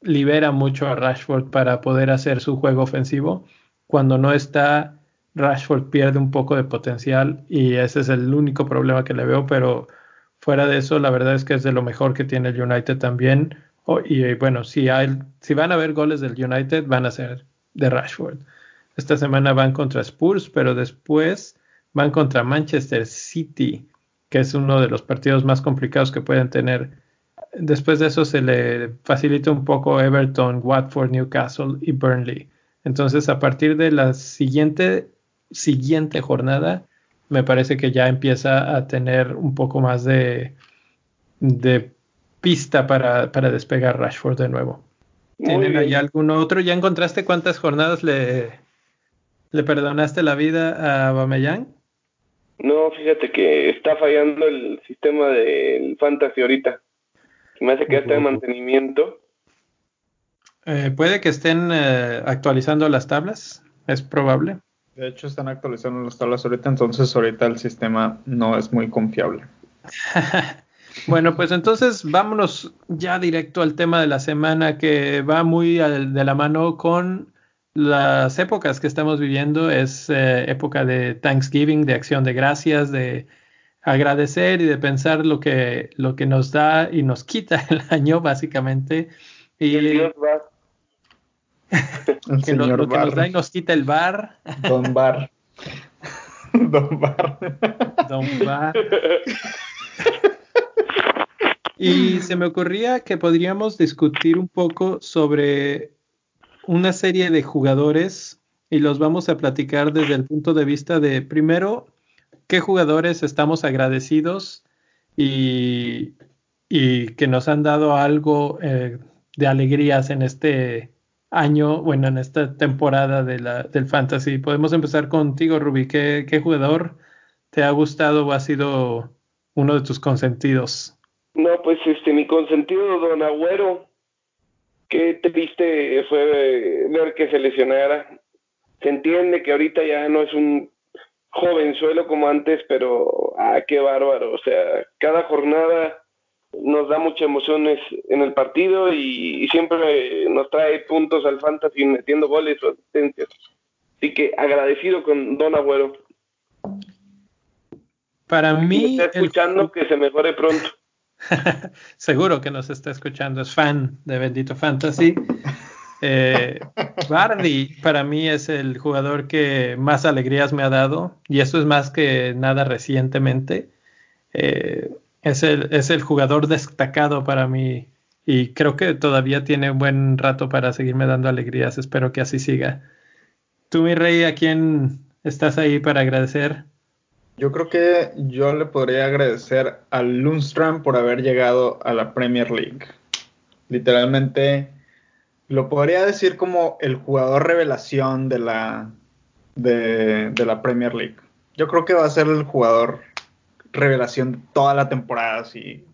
libera mucho a Rashford para poder hacer su juego ofensivo. Cuando no está, Rashford pierde un poco de potencial y ese es el único problema que le veo, pero fuera de eso, la verdad es que es de lo mejor que tiene el United también. y bueno, si, hay, si van a haber goles del United, van a ser de Rashford. Esta semana van contra Spurs, pero después van contra Manchester City, que es uno de los partidos más complicados que pueden tener. Después de eso se le facilita un poco Everton, Watford, Newcastle y Burnley. Entonces, a partir de la siguiente, siguiente jornada, me parece que ya empieza a tener un poco más de, de pista para, para, despegar Rashford de nuevo. ¿Tienen ahí alguno otro? ¿Ya encontraste cuántas jornadas le, le perdonaste la vida a Bameyang? No, fíjate que está fallando el sistema del Fantasy ahorita. me hace que está en mantenimiento. Eh, puede que estén eh, actualizando las tablas, es probable. De hecho, están actualizando las tablas ahorita, entonces ahorita el sistema no es muy confiable. bueno, pues entonces vámonos ya directo al tema de la semana que va muy de la mano con las épocas que estamos viviendo es eh, época de Thanksgiving, de acción de gracias, de agradecer y de pensar lo que, lo que nos da y nos quita el año, básicamente. Y el Dios va. El lo, señor lo que nos da y nos quita el bar. Don Bar. Don Bar. Don Bar. Y se me ocurría que podríamos discutir un poco sobre una serie de jugadores y los vamos a platicar desde el punto de vista de, primero, qué jugadores estamos agradecidos y, y que nos han dado algo eh, de alegrías en este año, bueno, en esta temporada de la, del fantasy. Podemos empezar contigo, Ruby. ¿Qué, ¿Qué jugador te ha gustado o ha sido uno de tus consentidos? No, pues este, mi consentido, don Agüero, qué triste fue ver que se lesionara. Se entiende que ahorita ya no es un jovenzuelo como antes, pero ah, qué bárbaro. O sea, cada jornada nos da muchas emociones en el partido y, y siempre nos trae puntos al fantasy metiendo goles o asistencias. Así que agradecido con Don Agüero. Para Si me mí, está el escuchando, que se mejore pronto. Seguro que nos está escuchando, es fan de Bendito Fantasy. Eh, Bardi para mí es el jugador que más alegrías me ha dado y eso es más que nada recientemente. Eh, es, el, es el jugador destacado para mí y creo que todavía tiene buen rato para seguirme dando alegrías. Espero que así siga. Tú, mi rey, ¿a quién estás ahí para agradecer? Yo creo que yo le podría agradecer a Lundström por haber llegado a la Premier League. Literalmente lo podría decir como el jugador revelación de la, de, de la Premier League. Yo creo que va a ser el jugador revelación toda la temporada. Si,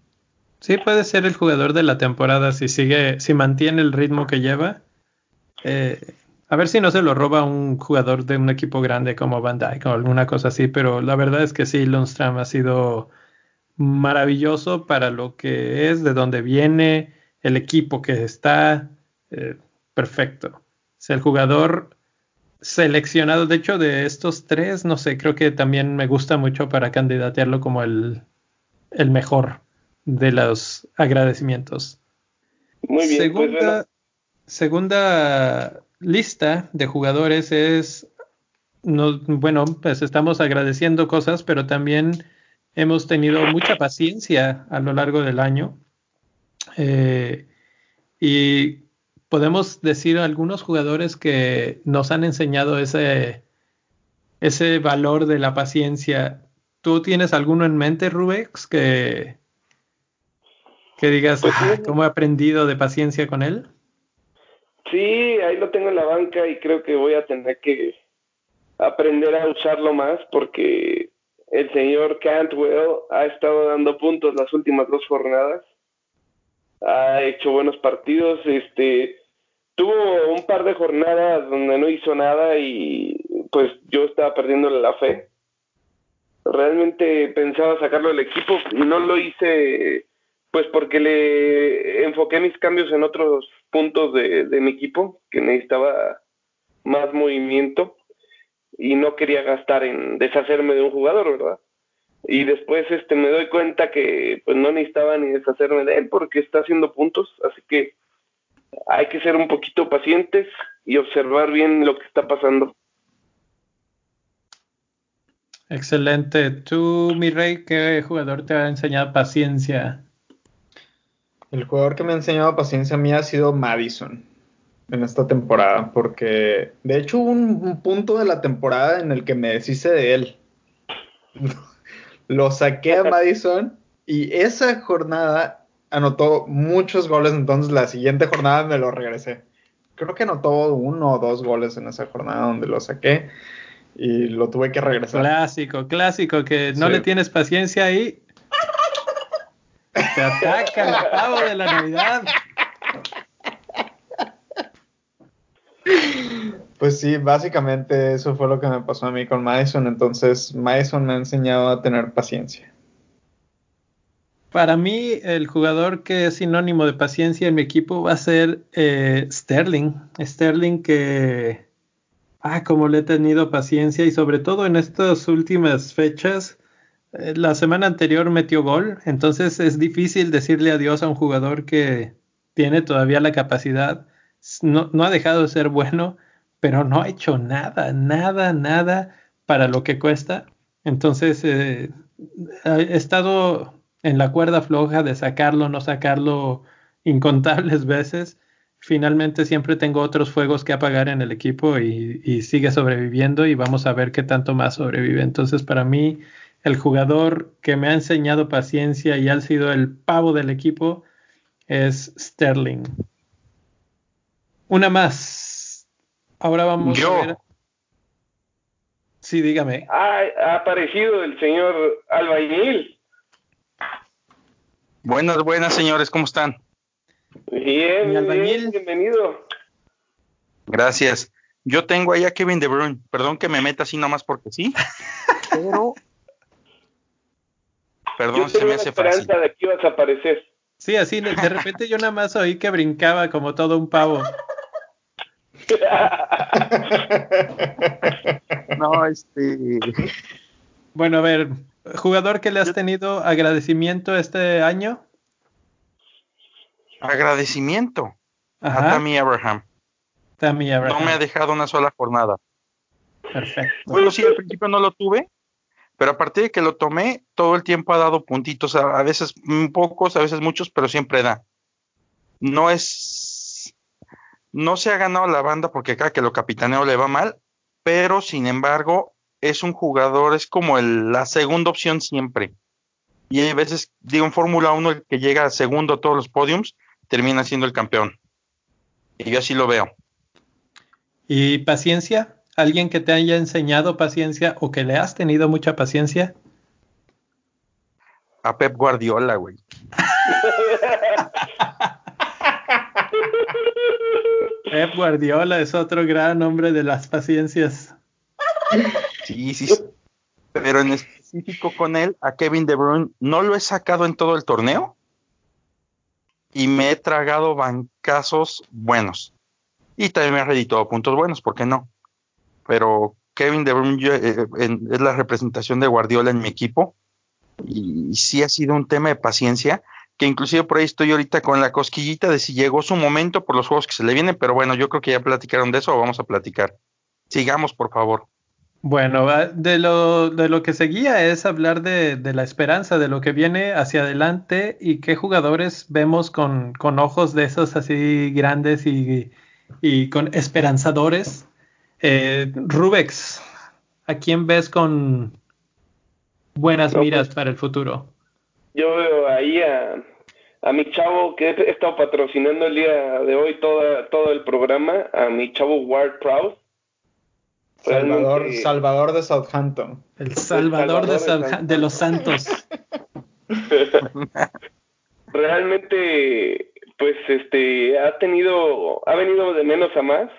Sí, puede ser el jugador de la temporada si sigue, si mantiene el ritmo que lleva. Eh, a ver si no se lo roba un jugador de un equipo grande como Van Dijk o alguna cosa así, pero la verdad es que sí, Lundstram ha sido maravilloso para lo que es, de dónde viene, el equipo que está, eh, perfecto. Es el jugador seleccionado, de hecho, de estos tres, no sé, creo que también me gusta mucho para candidatearlo como el, el mejor de los agradecimientos. Muy bien, segunda, pues bueno. segunda lista de jugadores es, no, bueno, pues estamos agradeciendo cosas, pero también hemos tenido mucha paciencia a lo largo del año. Eh, y podemos decir algunos jugadores que nos han enseñado ese, ese valor de la paciencia. ¿Tú tienes alguno en mente, Rubex, que, que digas Pues. "Ah, cómo he aprendido de paciencia con él? Sí, ahí lo tengo en la banca y creo que voy a tener que aprender a usarlo más porque el señor Cantwell ha estado dando puntos las últimas dos jornadas. Ha hecho buenos partidos, este tuvo un par de jornadas donde no hizo nada y pues yo estaba perdiendo la fe. Realmente pensaba sacarlo del equipo no lo hice pues porque le enfoqué mis cambios en otros puntos de, de mi equipo que necesitaba más movimiento y no quería gastar en deshacerme de un jugador, ¿verdad? Y después este me doy cuenta que pues no necesitaba ni deshacerme de él porque está haciendo puntos, así que hay que ser un poquito pacientes y observar bien lo que está pasando. Excelente. Tú, mi rey, ¿qué jugador te ha enseñado paciencia? el jugador que me ha enseñado paciencia a mí ha sido Madison en esta temporada, porque de hecho hubo un, un punto de la temporada en el que me deshice de él. Lo saqué a Madison y esa jornada anotó muchos goles, entonces la siguiente jornada me lo regresé. Creo que anotó uno o dos goles en esa jornada donde lo saqué y lo tuve que regresar. Clásico, clásico, que no Sí. le tienes paciencia y te ataca el pavo de la Navidad. Pues sí, básicamente eso fue lo que me pasó a mí con Madison, entonces Madison me ha enseñado a tener paciencia. Para mí, el jugador que es sinónimo de paciencia en mi equipo va a ser eh, Sterling. Sterling que, ah, como le he tenido paciencia y sobre todo en estas últimas fechas, eh, la semana anterior metió gol, entonces es difícil decirle adiós a un jugador que tiene todavía la capacidad, no, no ha dejado de ser bueno, pero no ha hecho nada, nada, nada para lo que cuesta. Entonces, eh, he estado en la cuerda floja de sacarlo, no sacarlo incontables veces. Finalmente siempre tengo otros fuegos que apagar en el equipo y, y, sigue sobreviviendo y vamos a ver qué tanto más sobrevive. Entonces, para mí, el jugador que me ha enseñado paciencia y ha sido el pavo del equipo es Sterling. Una más. Ahora vamos a ver. Sí, dígame. ha aparecido el señor Albañil. Buenas, buenas, señores, ¿cómo están? Bien, bien, bienvenido. Gracias. Yo tengo ahí a Kevin De Bruyne. Perdón que me meta así nomás porque sí. Pero Perdón, se me hace fácil. de que ibas a aparecer. Sí, así de repente yo nada más oí que brincaba como todo un pavo. no, este. Bueno, a ver, jugador que le has tenido agradecimiento este año. Agradecimiento a Tammy Abraham. Tammy Abraham. No me ha dejado una sola jornada. Perfecto. Bueno, sí, al principio no lo tuve, pero a partir de que lo tomé, todo el tiempo ha dado puntitos, a, veces pocos, a veces muchos, pero siempre da. No es, no se ha ganado la banda porque cada que lo capitaneo le va mal, pero sin embargo es un jugador, es como la segunda opción siempre. Y hay veces, digo, en Fórmula 1 el que llega segundo a todos los podiums termina siendo el campeón. Y yo así lo veo. ¿Y paciencia? alguien que te haya enseñado paciencia o que le has tenido mucha paciencia? A Pep Guardiola, güey. Pep Guardiola es otro gran hombre de las paciencias. Sí, sí. Pero en específico con él, a Kevin De Bruyne, no lo he sacado en todo el torneo y me he tragado bancazos buenos. Y también me ha reditado puntos buenos, ¿por qué no? pero Kevin De Bruyne eh, es la representación de Guardiola en mi equipo y, sí ha sido un tema de paciencia que inclusive por ahí estoy ahorita con la cosquillita de si llegó su momento por los juegos que se le vienen, pero bueno, yo creo que ya platicaron de eso o vamos a platicar. Sigamos, por favor. Bueno, de lo, de lo que seguía es hablar de, de, la esperanza, de lo que viene hacia adelante y qué jugadores vemos con, con ojos de esos así grandes y, y con esperanzadores eh, Rubex, ¿a quién ves con buenas miras para el futuro? Yo veo ahí a, a mi chavo que he estado patrocinando el día de hoy toda, todo el programa, a mi chavo Ward Prowse. Salvador, Salvador de Southampton. El Salvador, de, de los Santos. Realmente, pues, este, ha tenido, ha venido de menos a más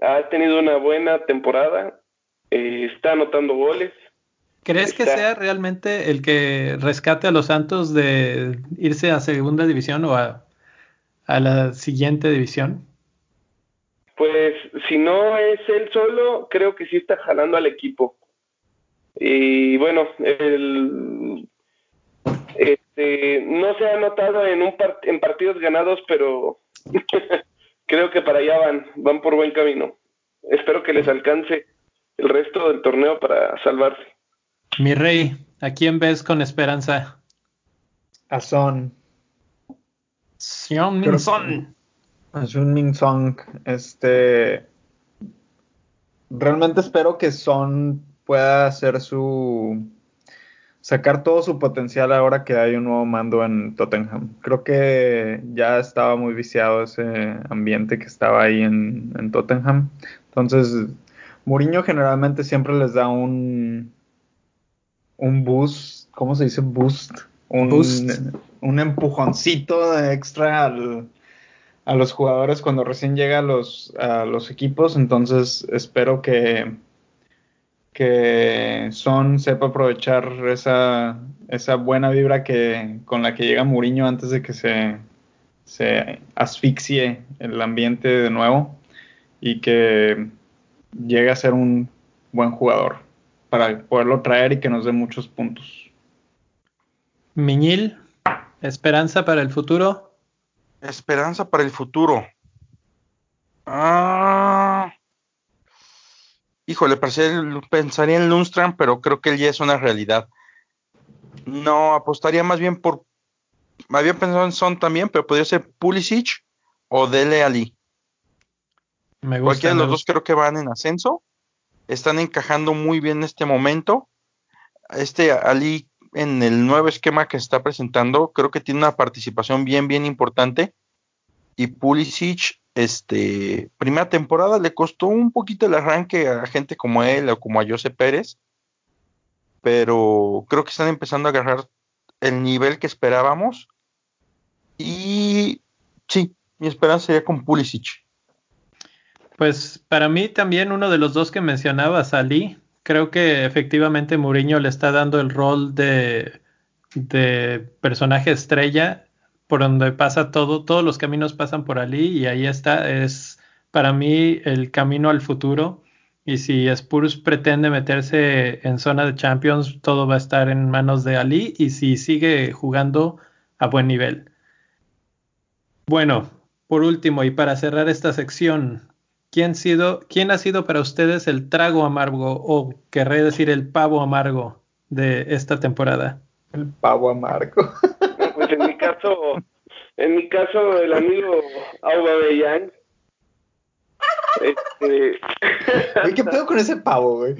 ha tenido una buena temporada, eh, está anotando goles. ¿Crees que sea realmente el que rescate a los Santos de irse a segunda división o a, la siguiente división? Pues si no es él solo, creo que sí está jalando al equipo. Y bueno, el, este, no se ha notado en, un en partidos ganados, pero creo que para allá van, van por buen camino. Espero que les alcance el resto del torneo para salvarse. Mi rey, ¿a quién ves con esperanza? A Son. Sion Min Son. A Sun Min Song. Este. Realmente espero que Son pueda hacer su sacar todo su potencial ahora que hay un nuevo mando en Tottenham. Creo que ya estaba muy viciado ese ambiente que estaba ahí en, Tottenham. Entonces, Mourinho generalmente siempre les da un, un boost, ¿cómo se dice? Boost. Un, un empujoncito extra a los jugadores cuando recién llega los, a los equipos. Entonces, espero que que Son sepa aprovechar esa, esa buena vibra que, con la que llega Mourinho antes de que se, se asfixie el ambiente de nuevo y que llegue a ser un buen jugador. Para poderlo traer y que nos dé muchos puntos. Miñil, esperanza para el futuro. Esperanza para el futuro. Ah, híjole, pensaría en Lundstrand, pero creo que él ya es una realidad. No, apostaría más bien por. Me había pensado en Son también, pero podría ser Pulisic o Dele Ali. Me gusta, Cualquiera de los dos creo que van en ascenso. Están encajando muy bien en este momento. Este Ali en el nuevo esquema que se está presentando, creo que tiene una participación bien, bien importante. Y Pulisic, este, primera temporada le costó un poquito el arranque a gente como él o como a José Pérez, pero creo que están empezando a agarrar el nivel que esperábamos. Y sí, mi esperanza sería con Pulisic. Pues para mí también uno de los dos que mencionabas, Ali, creo que efectivamente Mourinho le está dando el rol de, de personaje estrella por donde pasa todo, todos los caminos pasan por Ali y ahí está, es para mí el camino al futuro. Y si Spurs pretende meterse en zona de Champions, todo va a estar en manos de Ali y si sigue jugando a buen nivel. Bueno, por último y para cerrar esta sección, ¿Quién, sido, ¿Quién ha sido para ustedes el trago amargo o querré decir el pavo amargo de esta temporada? El pavo amargo. pues en mi caso, en mi caso el amigo Aubameyang. Este... ¿qué pedo con ese pavo, güey?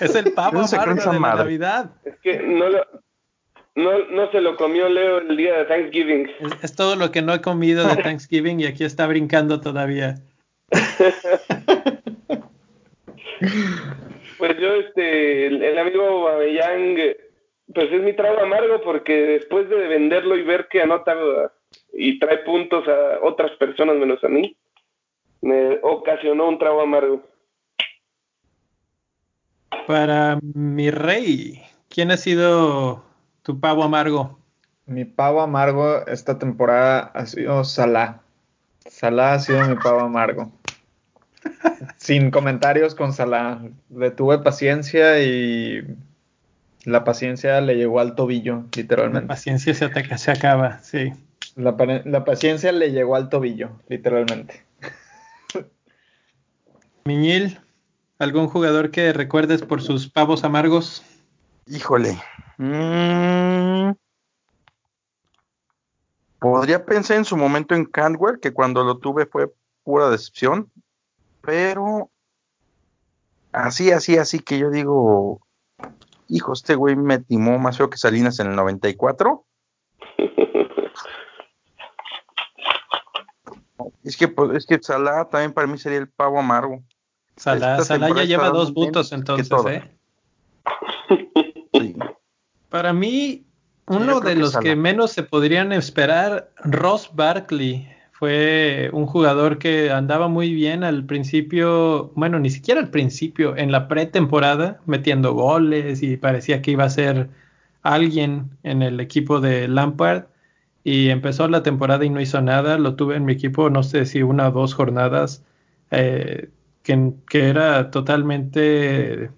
es el pavo amargo de la Navidad. Es que no lo, no, no se lo comió Leo el día de Thanksgiving. es, todo lo que no he comido de Thanksgiving y aquí está brincando todavía. Pues yo, este, el, amigo Babellán, pues es mi trago amargo porque después de venderlo y ver que anota y trae puntos a otras personas menos a mí, me ocasionó un trago amargo. Para mi rey, ¿quién ha sido tu pavo amargo? Mi pavo amargo esta temporada ha sido Salah. Salah ha sido mi pavo amargo. Sin comentarios con Salah. Le tuve paciencia y la paciencia le llegó al tobillo, literalmente. La paciencia se, ataca, se acaba, sí. La, la paciencia le llegó al tobillo, literalmente. Miñil, ¿algún jugador que recuerdes por sus pavos amargos? Híjole. Mm. Podría pensar en su momento en Cantwell, que cuando lo tuve fue pura decepción, pero así, así, así que yo digo, hijo, este güey me timó más feo que Salinas en el 94. es que pues, es que Salah también para mí sería el pavo amargo. Salah, ya lleva dos votos entonces, ¿eh? Para mí, uno de los que menos se podrían esperar, Ross Barkley. Fue un jugador que andaba muy bien al principio, bueno, ni siquiera al principio, en la pretemporada, metiendo goles y parecía que iba a ser alguien en el equipo de Lampard. Y empezó la temporada y no hizo nada. Lo tuve en mi equipo, no sé si una o dos jornadas, eh, que, que, era totalmente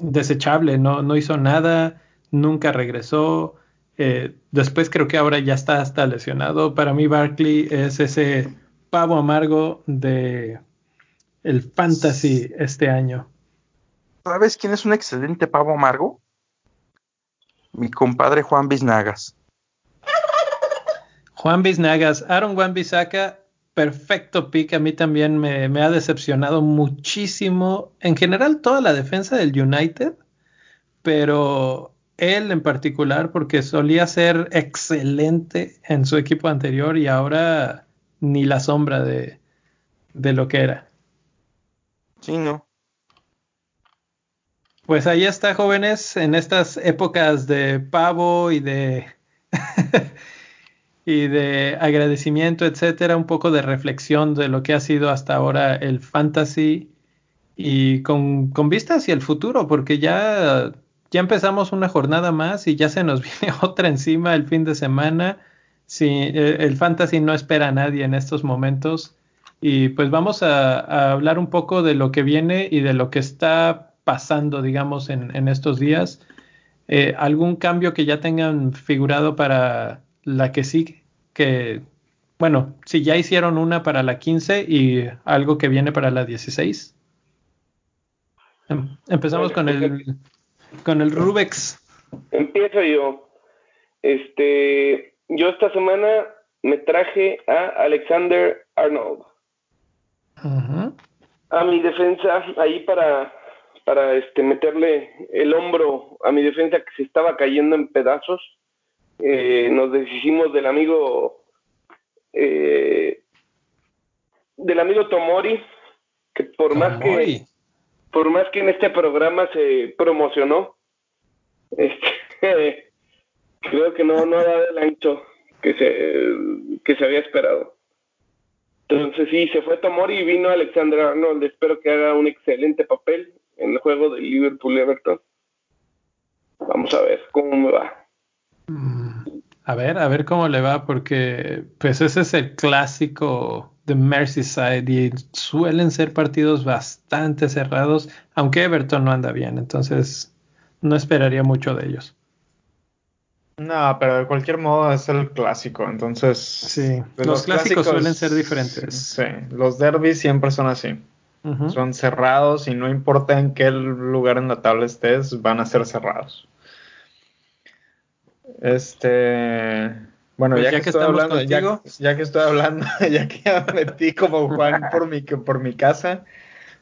desechable, no, no hizo nada, nunca regresó. Eh, después creo que ahora ya está hasta lesionado. Para mí Barkley es ese pavo amargo de el fantasy este año. ¿Sabes quién es un excelente pavo amargo? Mi compadre Juan Biznagas. Juan Biznagas, Aaron Juan Bisaca, perfecto pick. A mí también me, me, ha decepcionado muchísimo. En general, toda la defensa del United, pero él en particular porque solía ser excelente en su equipo anterior y ahora ni la sombra de, de lo que era. Sí, no. Pues ahí está, jóvenes, en estas épocas de pavo y de y de agradecimiento, etcétera, un poco de reflexión de lo que ha sido hasta ahora el fantasy y con, con vista hacia el futuro, porque ya ya empezamos una jornada más y ya se nos viene otra encima el fin de semana. Sí, eh, el fantasy no espera a nadie en estos momentos. Y pues vamos a, hablar un poco de lo que viene y de lo que está pasando, digamos, en, en estos días. Eh, ¿Algún cambio que ya tengan figurado para la que sí? Que, bueno, si ya hicieron una para la 15 y algo que viene para la 16. Em, empezamos con el, con el Rubex. Empiezo yo. Este, yo esta semana me traje a Alexander Arnold. A mi defensa, ahí para, para este, meterle el hombro a mi defensa que se estaba cayendo en pedazos. Eh, nos deshicimos del amigo eh, del amigo Tomori, que por más que por más que en este programa se promocionó, este, creo que no, no ha dado ancho que se, que se había esperado. Entonces sí, se fue Tomori y vino Alexander Arnold. Espero que haga un excelente papel en el juego de Liverpool-Everton. Vamos a ver cómo me va. A ver, a ver cómo le va, porque pues ese es el clásico de Merseyside y suelen ser partidos bastante cerrados, aunque Everton no anda bien, entonces no esperaría mucho de ellos. No, pero de cualquier modo es el clásico, entonces. Sí, los, clásicos, suelen ser diferentes. Sí, los derbis siempre son así. Son cerrados y no importa en qué lugar en la tabla estés, van a ser cerrados. Este. Bueno, pues ya, que, estoy hablando, ya, que estoy hablando, ya que ya metí como Juan por mi, por mi casa,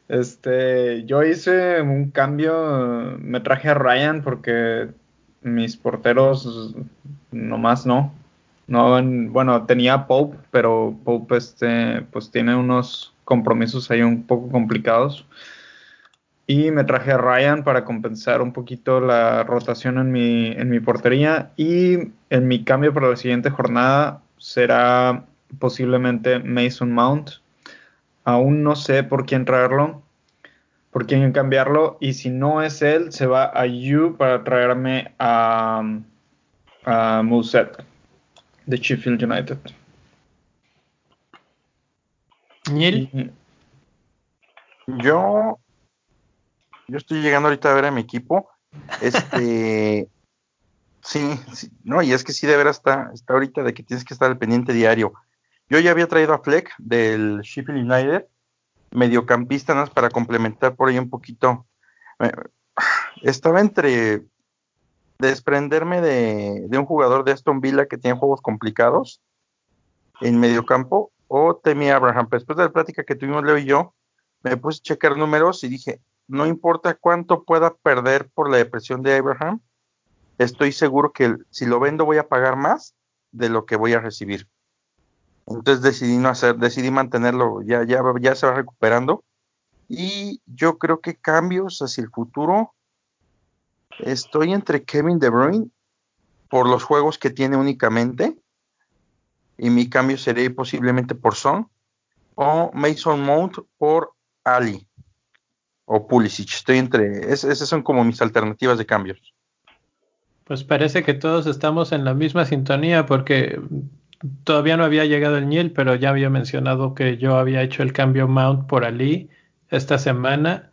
este, yo hice un cambio, me traje a Ryan porque mis porteros nomás no. No, bueno, tenía Pope, pero Pope este, pues tiene unos compromisos ahí un poco complicados. Y me traje a Ryan para compensar un poquito la rotación en mi, en mi portería. Y en mi cambio para la siguiente jornada será posiblemente Mason Mount. Aún no sé por quién traerlo por quién cambiarlo. Y si no es él, se va a You para traerme a, a Muset de Sheffield United. Yo, yo estoy llegando ahorita a ver a mi equipo. Este, sí, no, y es que sí de veras está, está ahorita de que tienes que estar al pendiente diario. Yo ya había traído a Fleck del Sheffield United mediocampista para complementar por ahí un poquito. Estaba entre desprenderme de, un jugador de Aston Villa que tiene juegos complicados en mediocampo o Temi Abraham. después de la plática que tuvimos Leo y yo, me puse a checar números y dije, no importa cuánto pueda perder por la depresión de Abraham, estoy seguro que si lo vendo voy a pagar más de lo que voy a recibir. Entonces decidí no hacer, decidí mantenerlo, ya, ya, ya se va recuperando. Y yo creo que cambios hacia el futuro. Estoy entre Kevin De Bruyne por los juegos que tiene únicamente. Y mi cambio sería posiblemente por Son. O Mason Mount por Ali. O Pulisic. Estoy entre. esas son como mis alternativas de cambios. Pues parece que todos estamos en la misma sintonía porque todavía no había llegado el Niel, pero ya había mencionado que yo había hecho el cambio Mount por Ali esta semana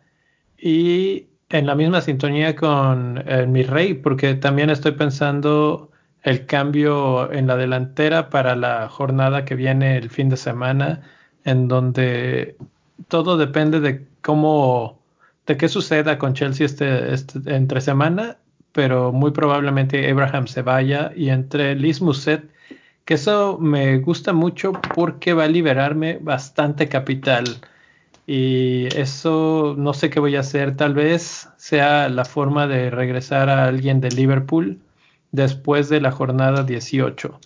y en la misma sintonía con mi rey, porque también estoy pensando el cambio en la delantera para la jornada que viene el fin de semana, en donde todo depende de cómo, de qué suceda con Chelsea este, este entre semana, pero muy probablemente Abraham se vaya y entre Liz Muset que eso me gusta mucho porque va a liberarme bastante capital. Y eso no sé qué voy a hacer. Tal vez sea la forma de regresar a alguien de Liverpool después de la jornada 18.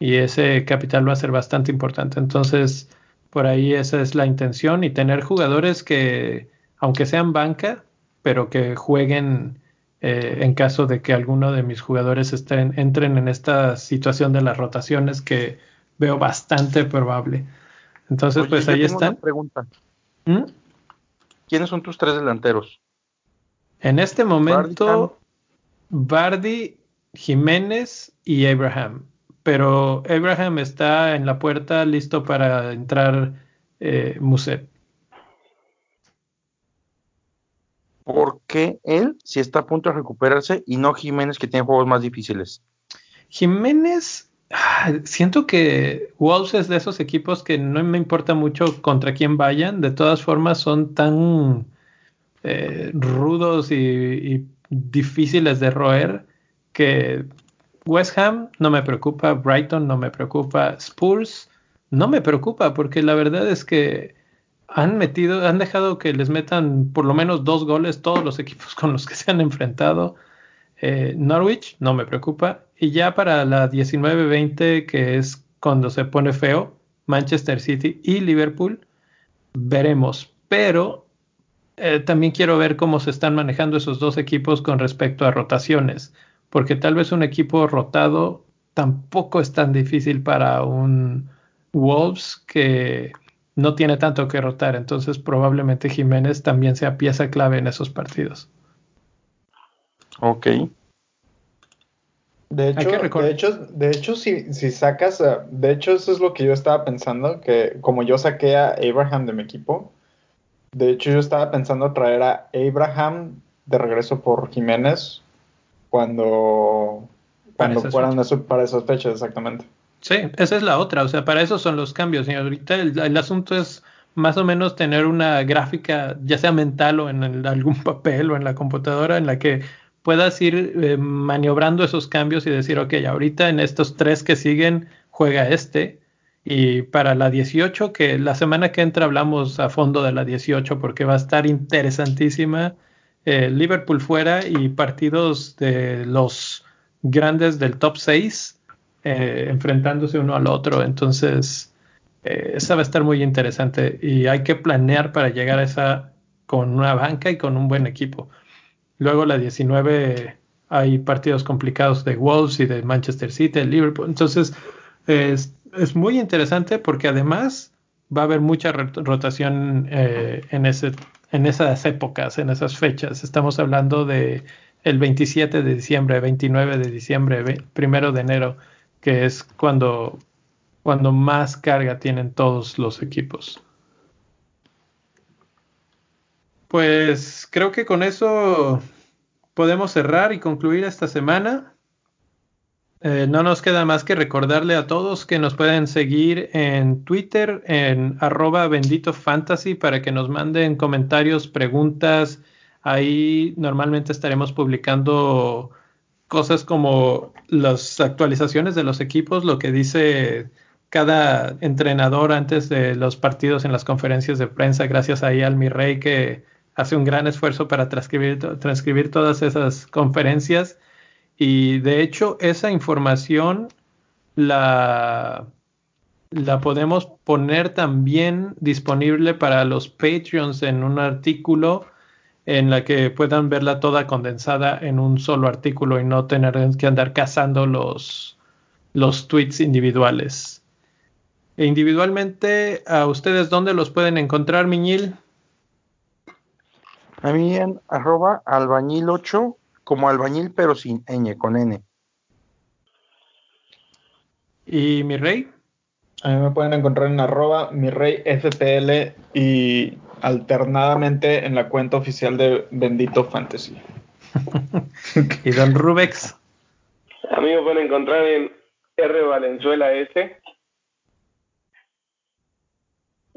Y ese capital va a ser bastante importante. Entonces, por ahí esa es la intención y tener jugadores que, aunque sean banca, pero que jueguen eh, en caso de que alguno de mis jugadores estén, entren en esta situación de las rotaciones que veo bastante probable. Entonces, pues ahí está. pregunta. ¿Mm? ¿Quiénes son tus tres delanteros? En este momento, Bardi, Jiménez y Abraham. Pero Abraham está en la puerta listo para entrar eh, Muset. ¿Por qué él si está a punto de recuperarse y no Jiménez que tiene juegos más difíciles? Jiménez, siento que Wolves es de esos equipos que no me importa mucho contra quién vayan, de todas formas son tan eh, rudos y, difíciles de roer que West Ham no me preocupa, Brighton no me preocupa, Spurs no me preocupa porque la verdad es que han metido, han dejado que les metan por lo menos dos goles todos los equipos con los que se han enfrentado. Eh, Norwich no me preocupa. Y ya para la 19-20, que es cuando se pone feo, Manchester City y Liverpool, veremos. Pero eh, también quiero ver cómo se están manejando esos dos equipos con respecto a rotaciones, porque tal vez un equipo rotado tampoco es tan difícil para un Wolves que no tiene tanto que rotar, entonces probablemente Jiménez también sea pieza clave en esos partidos. Ok. De hecho, de hecho, de hecho si, si sacas, de hecho eso es lo que yo estaba pensando, que como yo saqué a Abraham de mi equipo, de hecho yo estaba pensando traer a Abraham de regreso por Jiménez cuando, cuando fueran para esas fechas, exactamente. Sí, esa es la otra, o sea, para eso son los cambios. Y ahorita el, asunto es más o menos tener una gráfica, ya sea mental o en algún papel o en la computadora, en la que puedas ir eh, maniobrando esos cambios y decir, ok, ahorita en estos tres que siguen juega este. Y para la 18, que la semana que entra hablamos a fondo de la 18 porque va a estar interesantísima. Eh, Liverpool fuera y partidos de los grandes del top 6 eh, enfrentándose uno al otro. Entonces, eh, esa va a estar muy interesante y hay que planear para llegar a esa con una banca y con un buen equipo. Luego la 19 hay partidos complicados de Wolves y de Manchester City, Liverpool. Entonces, es, muy interesante porque además va a haber mucha rotación eh, en, esas épocas, en esas fechas. Estamos hablando de el 27 de diciembre, 29 de diciembre, primero de enero que es cuando, cuando más carga tienen todos los equipos. Pues creo que con eso podemos cerrar y concluir esta semana. Eh, no nos queda más que recordarle a todos que nos pueden seguir en Twitter en arroba bendito fantasy para que nos manden comentarios, preguntas. Ahí normalmente estaremos publicando cosas como las actualizaciones de los equipos, lo que dice cada entrenador antes de los partidos en las conferencias de prensa, gracias ahí al mi rey que hace un gran esfuerzo para transcribir, transcribir todas esas conferencias. Y de hecho, esa información la, la podemos poner también disponible para los Patreons en un artículo en la que puedan verla toda condensada en un solo artículo y no tener que andar cazando los, los tweets individuales. E individualmente, ¿a ustedes dónde los pueden encontrar, Miñil? A mí en arroba albañil8, como albañil pero sin ñ, con n. ¿Y mi rey? A mí me pueden encontrar en arroba mi rey FPL y alternadamente en la cuenta oficial de Bendito Fantasy. ¿Y Don Rubex? A mí me pueden encontrar en R Valenzuela S.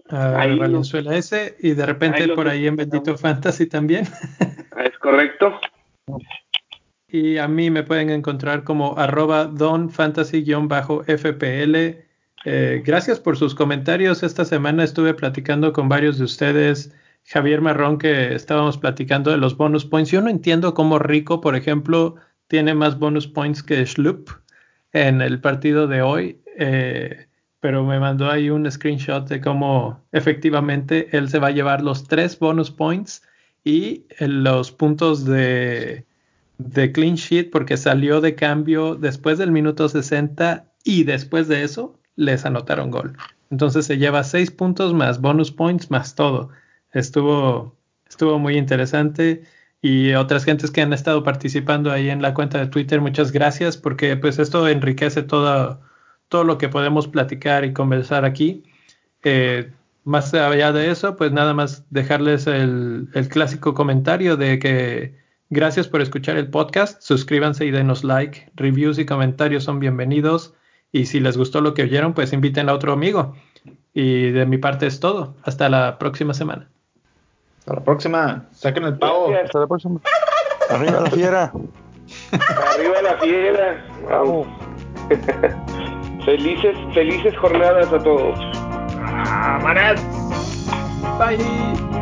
Valenzuela S y de repente por ahí en Bendito Fantasy también. es correcto. Y a mí me pueden encontrar como arroba don fantasy-fpl eh, gracias por sus comentarios. Esta semana estuve platicando con varios de ustedes. Javier Marrón, que estábamos platicando de los bonus points. Yo no entiendo cómo Rico, por ejemplo, tiene más bonus points que Schlup en el partido de hoy. Eh, pero me mandó ahí un screenshot de cómo efectivamente él se va a llevar los tres bonus points y los puntos de clean sheet porque salió de cambio después del minuto 60 y después de eso les anotaron gol. Entonces se lleva seis puntos más bonus points más todo. Estuvo, estuvo muy interesante y otras gentes que han estado participando ahí en la cuenta de Twitter, muchas gracias porque pues esto enriquece todo, todo lo que podemos platicar y conversar aquí. Eh, más allá de eso, pues nada más dejarles el, el clásico comentario de que gracias por escuchar el podcast, suscríbanse y denos like, reviews y comentarios son bienvenidos y si les gustó lo que oyeron, pues inviten a otro amigo. Y de mi parte es todo. Hasta la próxima semana. Hasta la próxima. Saquen el pavo. Gracias. Hasta la próxima. Arriba la fiera. Arriba la fiera. Vamos. felices, felices jornadas a todos. ¡Ah, manet! Bye.